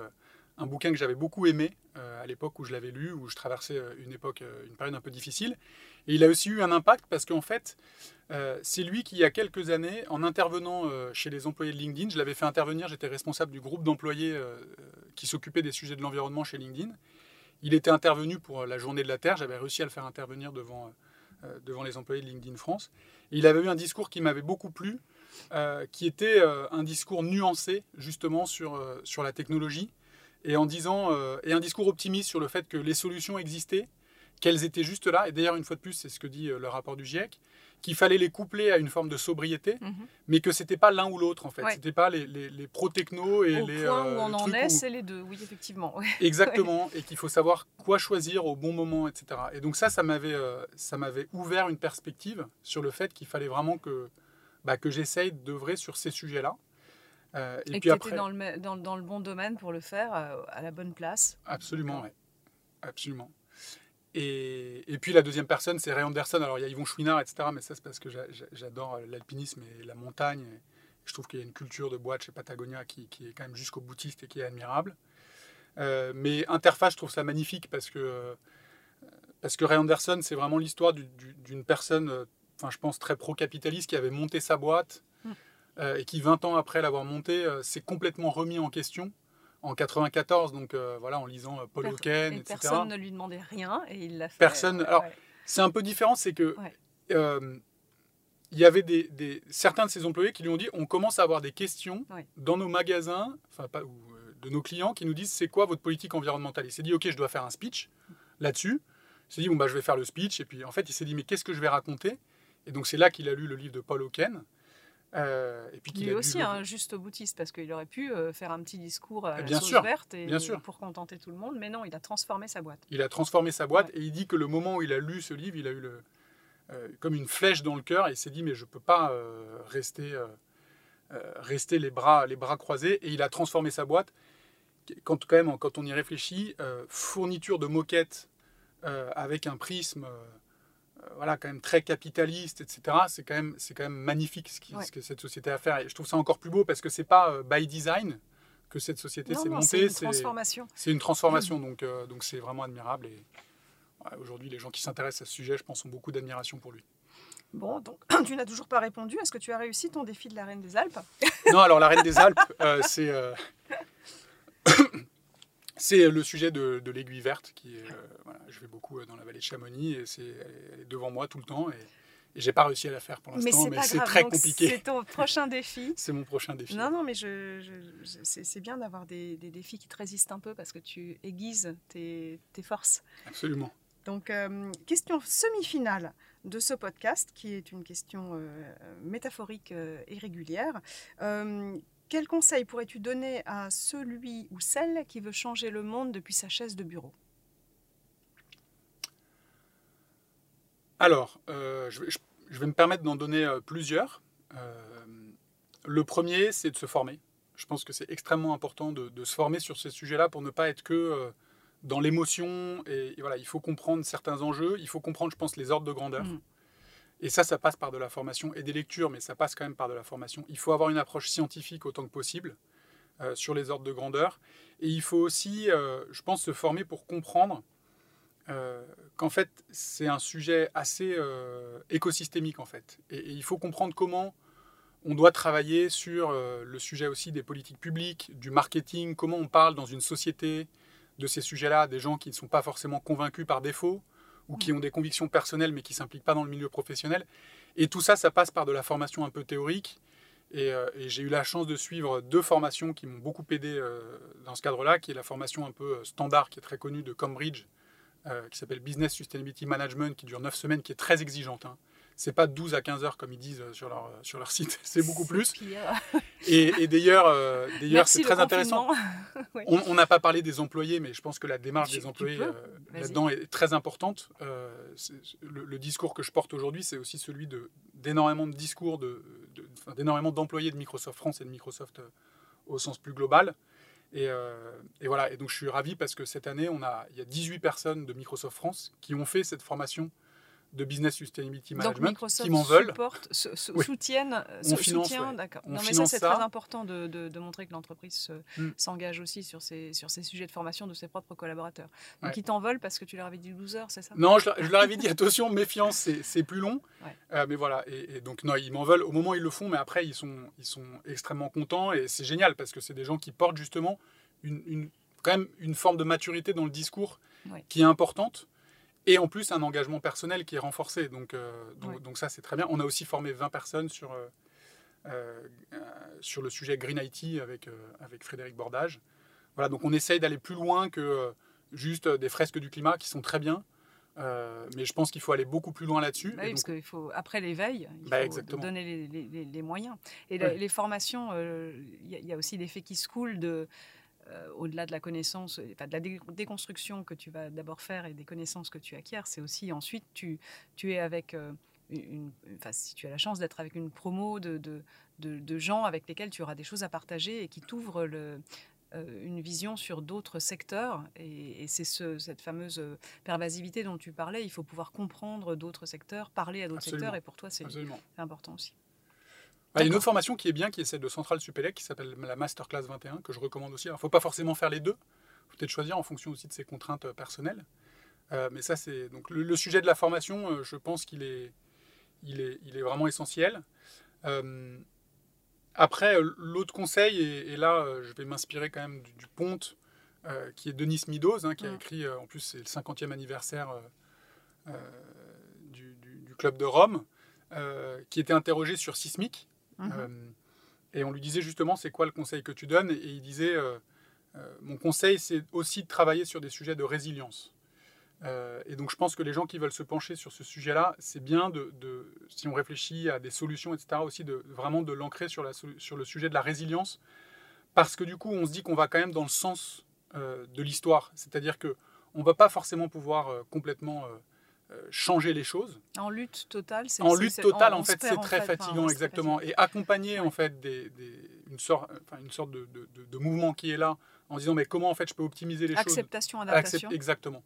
un bouquin que j'avais beaucoup aimé à l'époque où je l'avais lu, où je traversais une époque, une période un peu difficile. Et il a aussi eu un impact parce qu'en fait, euh, c'est lui qui, il y a quelques années, en intervenant euh, chez les employés de LinkedIn, je l'avais fait intervenir, j'étais responsable du groupe d'employés euh, qui s'occupait des sujets de l'environnement chez LinkedIn. Il était intervenu pour la journée de la Terre, j'avais réussi à le faire intervenir devant, devant les employés de LinkedIn France. Il avait eu un discours qui m'avait beaucoup plu, qui était un discours nuancé justement sur, sur la technologie, et en disant, et un discours optimiste sur le fait que les solutions existaient, qu'elles étaient juste là, et d'ailleurs une fois de plus c'est ce que dit le rapport du GIEC, qu'il fallait les coupler à une forme de sobriété, mhm. mais que c'était pas l'un ou l'autre en fait. Ce C'était pas les, les, pro-techno et les. Point où euh, on en est, c'est les deux, oui, effectivement. Exactement, et qu'il faut savoir quoi choisir au bon moment, etc. Et donc ça, ça m'avait, euh, ça m'avait ouvert une perspective sur le fait qu'il fallait vraiment que, bah, que j'essaye d'œuvrer sur ces sujets-là. Euh, et, puis que après, dans le, dans, dans, le bon domaine pour le faire, à la bonne place. Absolument, oui. Absolument. Et, puis la deuxième personne, c'est Ray Anderson. Alors il y a Yvon Chouinard, etc. Mais ça, c'est parce que j'adore l'alpinisme et la montagne. je trouve qu'il y a une culture de boîte chez Patagonia qui, est quand même jusqu'au boutiste et qui est admirable. Euh, mais Interface, je trouve ça magnifique parce que, parce que Ray Anderson, c'est vraiment l'histoire d'une personne, euh, enfin, je pense, très pro-capitaliste qui avait monté sa boîte euh, et qui, 20 ans après l'avoir montée, s'est complètement remis en question en 94, donc voilà, en lisant Paul Hawken, etc. Personne ne lui demandait rien et il l'a fait. Personne. Alors, c'est un peu différent, c'est que il y avait des, certains de ses employés qui lui ont dit on commence à avoir des questions dans nos magasins, enfin pas, ou, de nos clients qui nous disent c'est quoi votre politique environnementale? Il s'est dit ok, je dois faire un speech là-dessus. Il s'est dit bon bah je vais faire le speech et puis en fait il s'est dit mais qu'est-ce que je vais raconter? Et donc c'est là qu'il a lu le livre de Paul Hawken. Euh, et puis il est aussi un juste boutiste parce qu'il aurait pu euh, faire un petit discours à bien sûr, verte et, bien sûr. pour contenter tout le monde, mais non, il a transformé sa boîte. Il a transformé sa boîte et il dit que le moment où il a lu ce livre, il a eu le, euh, comme une flèche dans le cœur et il s'est dit mais je peux pas rester rester les bras les bras croisés et il a transformé sa boîte quand, quand, même, quand on y réfléchit, fourniture de moquettes euh, avec un prisme voilà, quand même très capitaliste, etc., c'est quand, même, quand même magnifique ce, ce, que cette société a à faire. Et je trouve ça encore plus beau parce que c'est pas by design que cette société s'est montée. C'est une transformation. C'est une transformation, donc donc c'est vraiment admirable. Et aujourd'hui, les gens qui s'intéressent à ce sujet, je pense, ont beaucoup d'admiration pour lui. Bon, donc tu n'as toujours pas répondu. Est-ce que tu as réussi ton défi de la Reine des Alpes? Non, alors la Reine des Alpes, c'est c'est le sujet de, l'aiguille verte qui est, euh, je vais beaucoup euh, dans la vallée de Chamonix et c'est devant moi tout le temps et, et j'ai pas réussi à la faire pour l'instant, mais c'est très compliqué. C'est ton prochain défi. c'est mon prochain défi. Non, non, mais je, c'est bien d'avoir des, défis qui te résistent un peu parce que tu aiguises tes, forces. Absolument. Donc, euh, question semi-finale de ce podcast, qui est une question métaphorique et régulière. Quel conseil pourrais-tu donner à celui ou celle qui veut changer le monde depuis sa chaise de bureau? Alors, euh, je, vais me permettre d'en donner euh, plusieurs. Euh, le premier, c'est de se former. Je pense que c'est extrêmement important de, se former sur ces sujets-là pour ne pas être que dans l'émotion. Et, voilà, il faut comprendre certains enjeux. Il faut comprendre, je pense, les ordres de grandeur. Mmh. Et ça, ça passe par de la formation et des lectures, mais ça passe quand même par de la formation. Il faut avoir une approche scientifique autant que possible euh, sur les ordres de grandeur. Et il faut aussi, euh, je pense, se former pour comprendre euh, qu'en fait, c'est un sujet assez écosystémique, en fait. Et, et, il faut comprendre comment on doit travailler sur le sujet aussi des politiques publiques, du marketing, comment on parle dans une société de ces sujets-là, des gens qui ne sont pas forcément convaincus par défaut ou qui ont des convictions personnelles mais qui ne s'impliquent pas dans le milieu professionnel. Et tout ça, ça passe par de la formation un peu théorique. Et, euh, j'ai eu la chance de suivre deux formations qui m'ont beaucoup aidé euh, dans ce cadre-là, qui est la formation un peu euh, standard, qui est très connue de Cambridge, qui s'appelle Business Sustainability Management, qui dure 9 semaines, qui est très exigeante. Hein c'est pas 12 à 15 heures comme ils disent sur leur, sur leur site, c'est beaucoup plus. Et, d'ailleurs, euh, d'ailleurs c'est très intéressant. On n'a pas parlé des employés, mais je pense que la démarche des employés euh, là-dedans est très importante. Euh, le, discours que je porte aujourd'hui, c'est aussi celui d'énormément de discours, de, d'énormément d'employés de Microsoft France et de Microsoft au sens plus global. Et, et, voilà, et donc je suis ravi parce que cette année, on a, il y a 18 personnes de Microsoft France qui ont fait cette formation de Business Sustainability Management qui m'en veulent. Supporte, soutiennent, on soutient, d'accord. Non, mais ça, c'est très important de, de, montrer que l'entreprise hmm. s'engage aussi sur ces, sur ces sujets de formation de ses propres collaborateurs. Donc, ils t'en veulent parce que tu leur avais dit 12 heures, c'est ça? Non, je, leur avais dit attention, méfiance, c'est plus long. Euh, mais voilà, et, donc, non, ils m'en veulent au moment où ils le font, mais après, ils sont, ils sont extrêmement contents et c'est génial parce que c'est des gens qui portent justement une, une, quand même une forme de maturité dans le discours qui est importante et en plus, un engagement personnel qui est renforcé. Donc, euh, donc, ça, c'est très bien. On a aussi formé 20 personnes sur, euh, euh, sur le sujet Green IT avec, avec Frédéric Bordage. Voilà, donc on essaye d'aller plus loin que juste des fresques du climat qui sont très bien. mais je pense qu'il faut aller beaucoup plus loin là-dessus. Bah oui, parce qu'il faut, après l'éveil, il bah, faut donner les, les, les, moyens. Et les formations, il y, y, a aussi faits qui se coulent de, euh, au-delà de la connaissance, de la déconstruction que tu vas d'abord faire et des connaissances que tu acquiers, c'est aussi ensuite tu, tu es avec euh, une, enfin, si tu as la chance d'être avec une promo de, de, de, gens avec lesquels tu auras des choses à partager et qui t'ouvrent le, une vision sur d'autres secteurs. Et, c'est ce, cette fameuse pervasivité dont tu parlais. Il faut pouvoir comprendre d'autres secteurs, parler à d'autres secteurs. Et pour toi, c'est important aussi. Il y a une autre formation qui est bien, qui est celle de Centrale Supélec, qui s'appelle la Masterclass 21, que je recommande aussi. Il ne faut pas forcément faire les deux. Il faut peut-être choisir en fonction aussi de ses contraintes personnelles. mais ça, c'est donc le, sujet de la formation. je pense qu'il est, il est, il est vraiment essentiel. Après, euh, l'autre conseil, et, là, euh, je vais m'inspirer quand même du, Ponte, euh, qui est Denis Midos, hein, qui a mm. écrit, en plus, c'est le 50e anniversaire du, Club de Rome, qui était interrogé sur Sismique. Mm-hmm. et on lui disait justement, c'est quoi le conseil que tu donnes? Et il disait, mon conseil, c'est aussi de travailler sur des sujets de résilience. Euh, et donc je pense que les gens qui veulent se pencher sur ce sujet-là, c'est bien de, si on réfléchit à des solutions, etc., aussi de vraiment de l'ancrer sur, le sujet de la résilience, parce que du coup on se dit qu'on va quand même dans le sens euh, de l'histoire, c'est-à-dire que on va pas forcément pouvoir euh, complètement changer les choses. En lutte totale, c'est en lutte totale en fait c'est très fatigant exactement, et accompagner en fait des, une sorte, enfin, une sorte de, de mouvement qui est là en disant mais comment en fait je peux optimiser les choses. Acceptation, adaptation. exactement.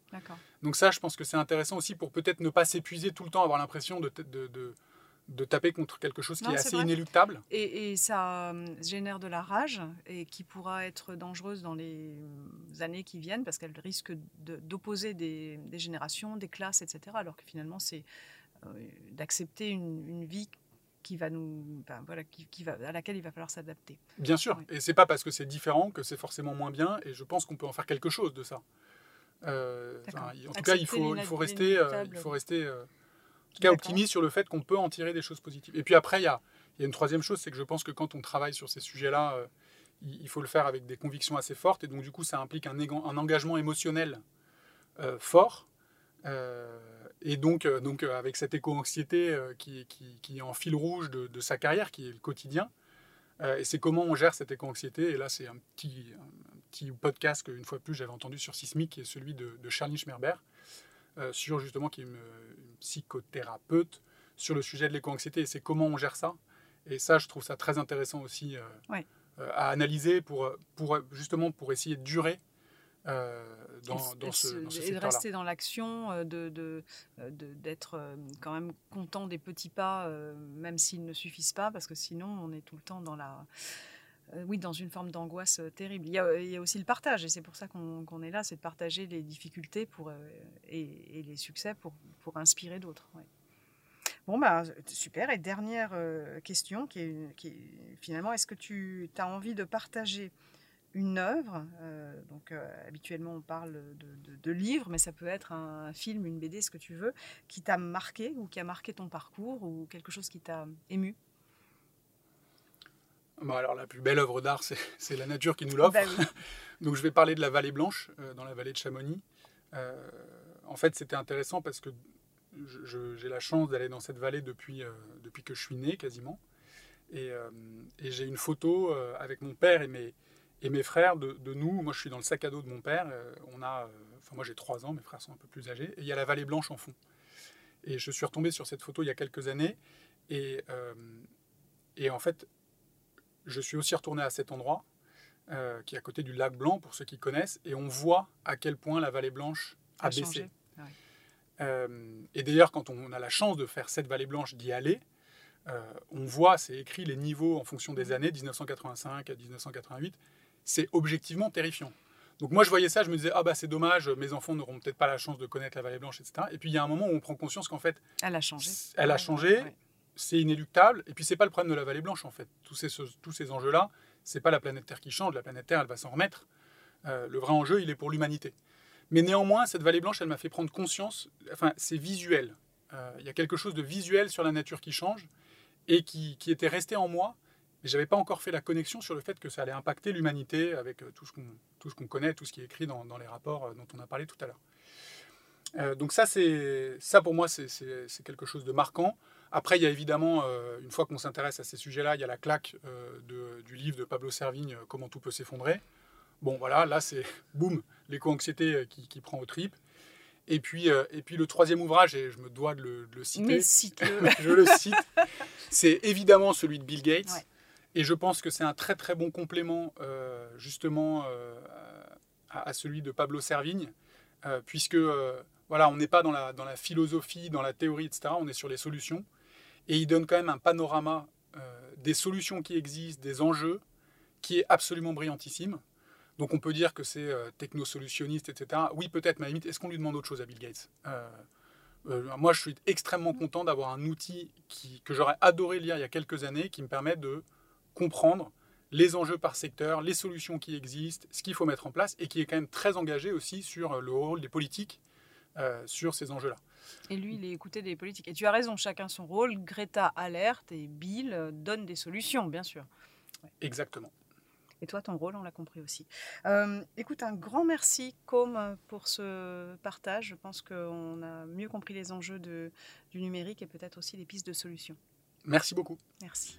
Donc ça, je pense que c'est intéressant aussi pour peut-être ne pas s'épuiser tout le temps, avoir l'impression de, de, de, taper contre quelque chose qui est, assez inéluctable. Et, ça euh, génère de la rage et qui pourra être dangereuse dans les années qui viennent parce qu'elle risque d'opposer des, des, générations, des classes, etc. Alors que finalement, c'est euh, d'accepter une, une vie qui va nous, voilà, qui, va, à laquelle il va falloir s'adapter. Bien sûr, et c'est pas parce que c'est différent que c'est forcément moins bien, et je pense qu'on peut en faire quelque chose de ça. Euh, en tout cas, il faut, il faut rester, euh, il faut rester euh, tout cas optimiste sur le fait qu'on peut en tirer des choses positives. Et puis après, il y a, une troisième chose, c'est que je pense que quand on travaille sur ces sujets-là, il, faut le faire avec des convictions assez fortes, et donc du coup, ça implique un, un engagement émotionnel fort. Et donc, euh, donc euh, avec cette éco-anxiété euh, qui, est en fil rouge de, sa carrière, qui est le quotidien, et c'est comment on gère cette éco-anxiété. Et là, c'est un petit, petit podcast qu'une fois plus j'avais entendu sur Sismic, qui est celui de, de Charlie Schmerber, sur justement qui est une, psychothérapeute sur le sujet de l'éco-anxiété. Et c'est comment on gère ça. Et ça, je trouve ça très intéressant aussi à analyser pour, pour justement pour essayer de durer euh, dans, ce, et de rester dans l'action, euh, de, euh, d'être quand même content des petits pas, même s'ils ne suffisent pas, parce que sinon on est tout le temps dans la, oui, dans une forme d'angoisse terrible. Il y, a, il y, a, aussi le partage, et c'est pour ça qu'on, est là, c'est de partager les difficultés pour, et, les succès pour, pour inspirer d'autres. Bon, bah, super. Et dernière question, qui est, finalement, est-ce que tu as envie de partager une œuvre. Euh, donc euh, habituellement on parle de, de, livres, mais ça peut être un, film, une BD, ce que tu veux, qui t'a marqué ou qui a marqué ton parcours ou quelque chose qui t'a ému? Bah, alors la plus belle œuvre d'art, c'est la nature qui nous l'offre. Bah donc je vais parler de la vallée blanche, euh, dans la vallée de Chamonix. en fait c'était intéressant parce que j'ai la chance d'aller dans cette vallée depuis, depuis que je suis né quasiment. Et, et j'ai une photo avec mon père et mes, et mes frères, de, nous, moi je suis dans le sac à dos de mon père, euh, on a, euh, enfin moi j'ai 3 ans, mes frères sont un peu plus âgés, et il y a la vallée blanche en fond. Et je suis retombé sur cette photo il y a quelques années, et, euh, et en fait, je suis aussi retourné à cet endroit, qui est à côté du lac Blanc, pour ceux qui connaissent, et on voit à quel point la vallée blanche a, baissé. et d'ailleurs, quand on a la chance de faire cette vallée blanche, d'y aller, on voit, c'est écrit les niveaux en fonction des années, 1985 à 1988, c'est objectivement terrifiant. Donc moi je voyais ça, je me disais ah bah c'est dommage, mes enfants n'auront peut-être pas la chance de connaître la Vallée Blanche, etc. Et puis il y a un moment où on prend conscience qu'en fait elle a changé, elle a changé, c'est inéluctable. Et puis c'est pas le problème de la Vallée Blanche en fait. Tous ces tous ces enjeux là, c'est pas la planète Terre qui change, la planète Terre elle va s'en remettre. Euh, le vrai enjeu il est pour l'humanité. Mais néanmoins cette Vallée Blanche elle m'a fait prendre conscience, enfin c'est visuel. Euh, il y a quelque chose de visuel sur la nature qui change et qui, qui était resté en moi mais j'avais pas encore fait la connexion sur le fait que ça allait impacter l'humanité avec euh, tout ce qu'on connaît, tout ce qui est écrit dans, dans, les rapports dont on a parlé tout à l'heure. Donc ça, ça pour moi, c'est quelque chose de marquant. Après, il y a évidemment, une fois qu'on s'intéresse à ces sujets-là, il y a la claque de, du livre de Pablo Servigne, Comment tout peut s'effondrer. Bon, voilà, là, c'est boum, l'éco-anxiété qui, qui, prend au tripes. Et puis, et puis le troisième ouvrage, et je me dois de le, citer, Mais cite je le cite, c'est évidemment celui de Bill Gates. Et je pense que c'est un très très bon complément justement à, celui de Pablo Servigne, puisque voilà, on n'est pas dans la, dans la philosophie, dans la théorie, etc. On est sur les solutions. Et il donne quand même un panorama des solutions qui existent, des enjeux, qui est absolument brillantissime. Donc on peut dire que c'est euh, technosolutionniste, etc. Oui, peut-être, mais est-ce qu'on lui demande autre chose à Bill Gates? Euh, euh, Moi, je suis extrêmement content d'avoir un outil que j'aurais adoré lire il y a quelques années, qui me permet de comprendre les enjeux par secteur, les solutions qui existent, ce qu'il faut mettre en place, et qui est quand même très engagé aussi sur le rôle des politiques sur ces enjeux-là. Et lui, il est écouté des politiques. Et tu as raison, chacun son rôle. Greta alerte et Bill donne des solutions, bien sûr. Exactement. Et toi, ton rôle, on l'a compris aussi. Euh, écoute, un grand merci, Com, pour ce partage. Je pense qu'on a mieux compris les enjeux de, du numérique et peut-être aussi les pistes de solutions. Merci beaucoup. Merci.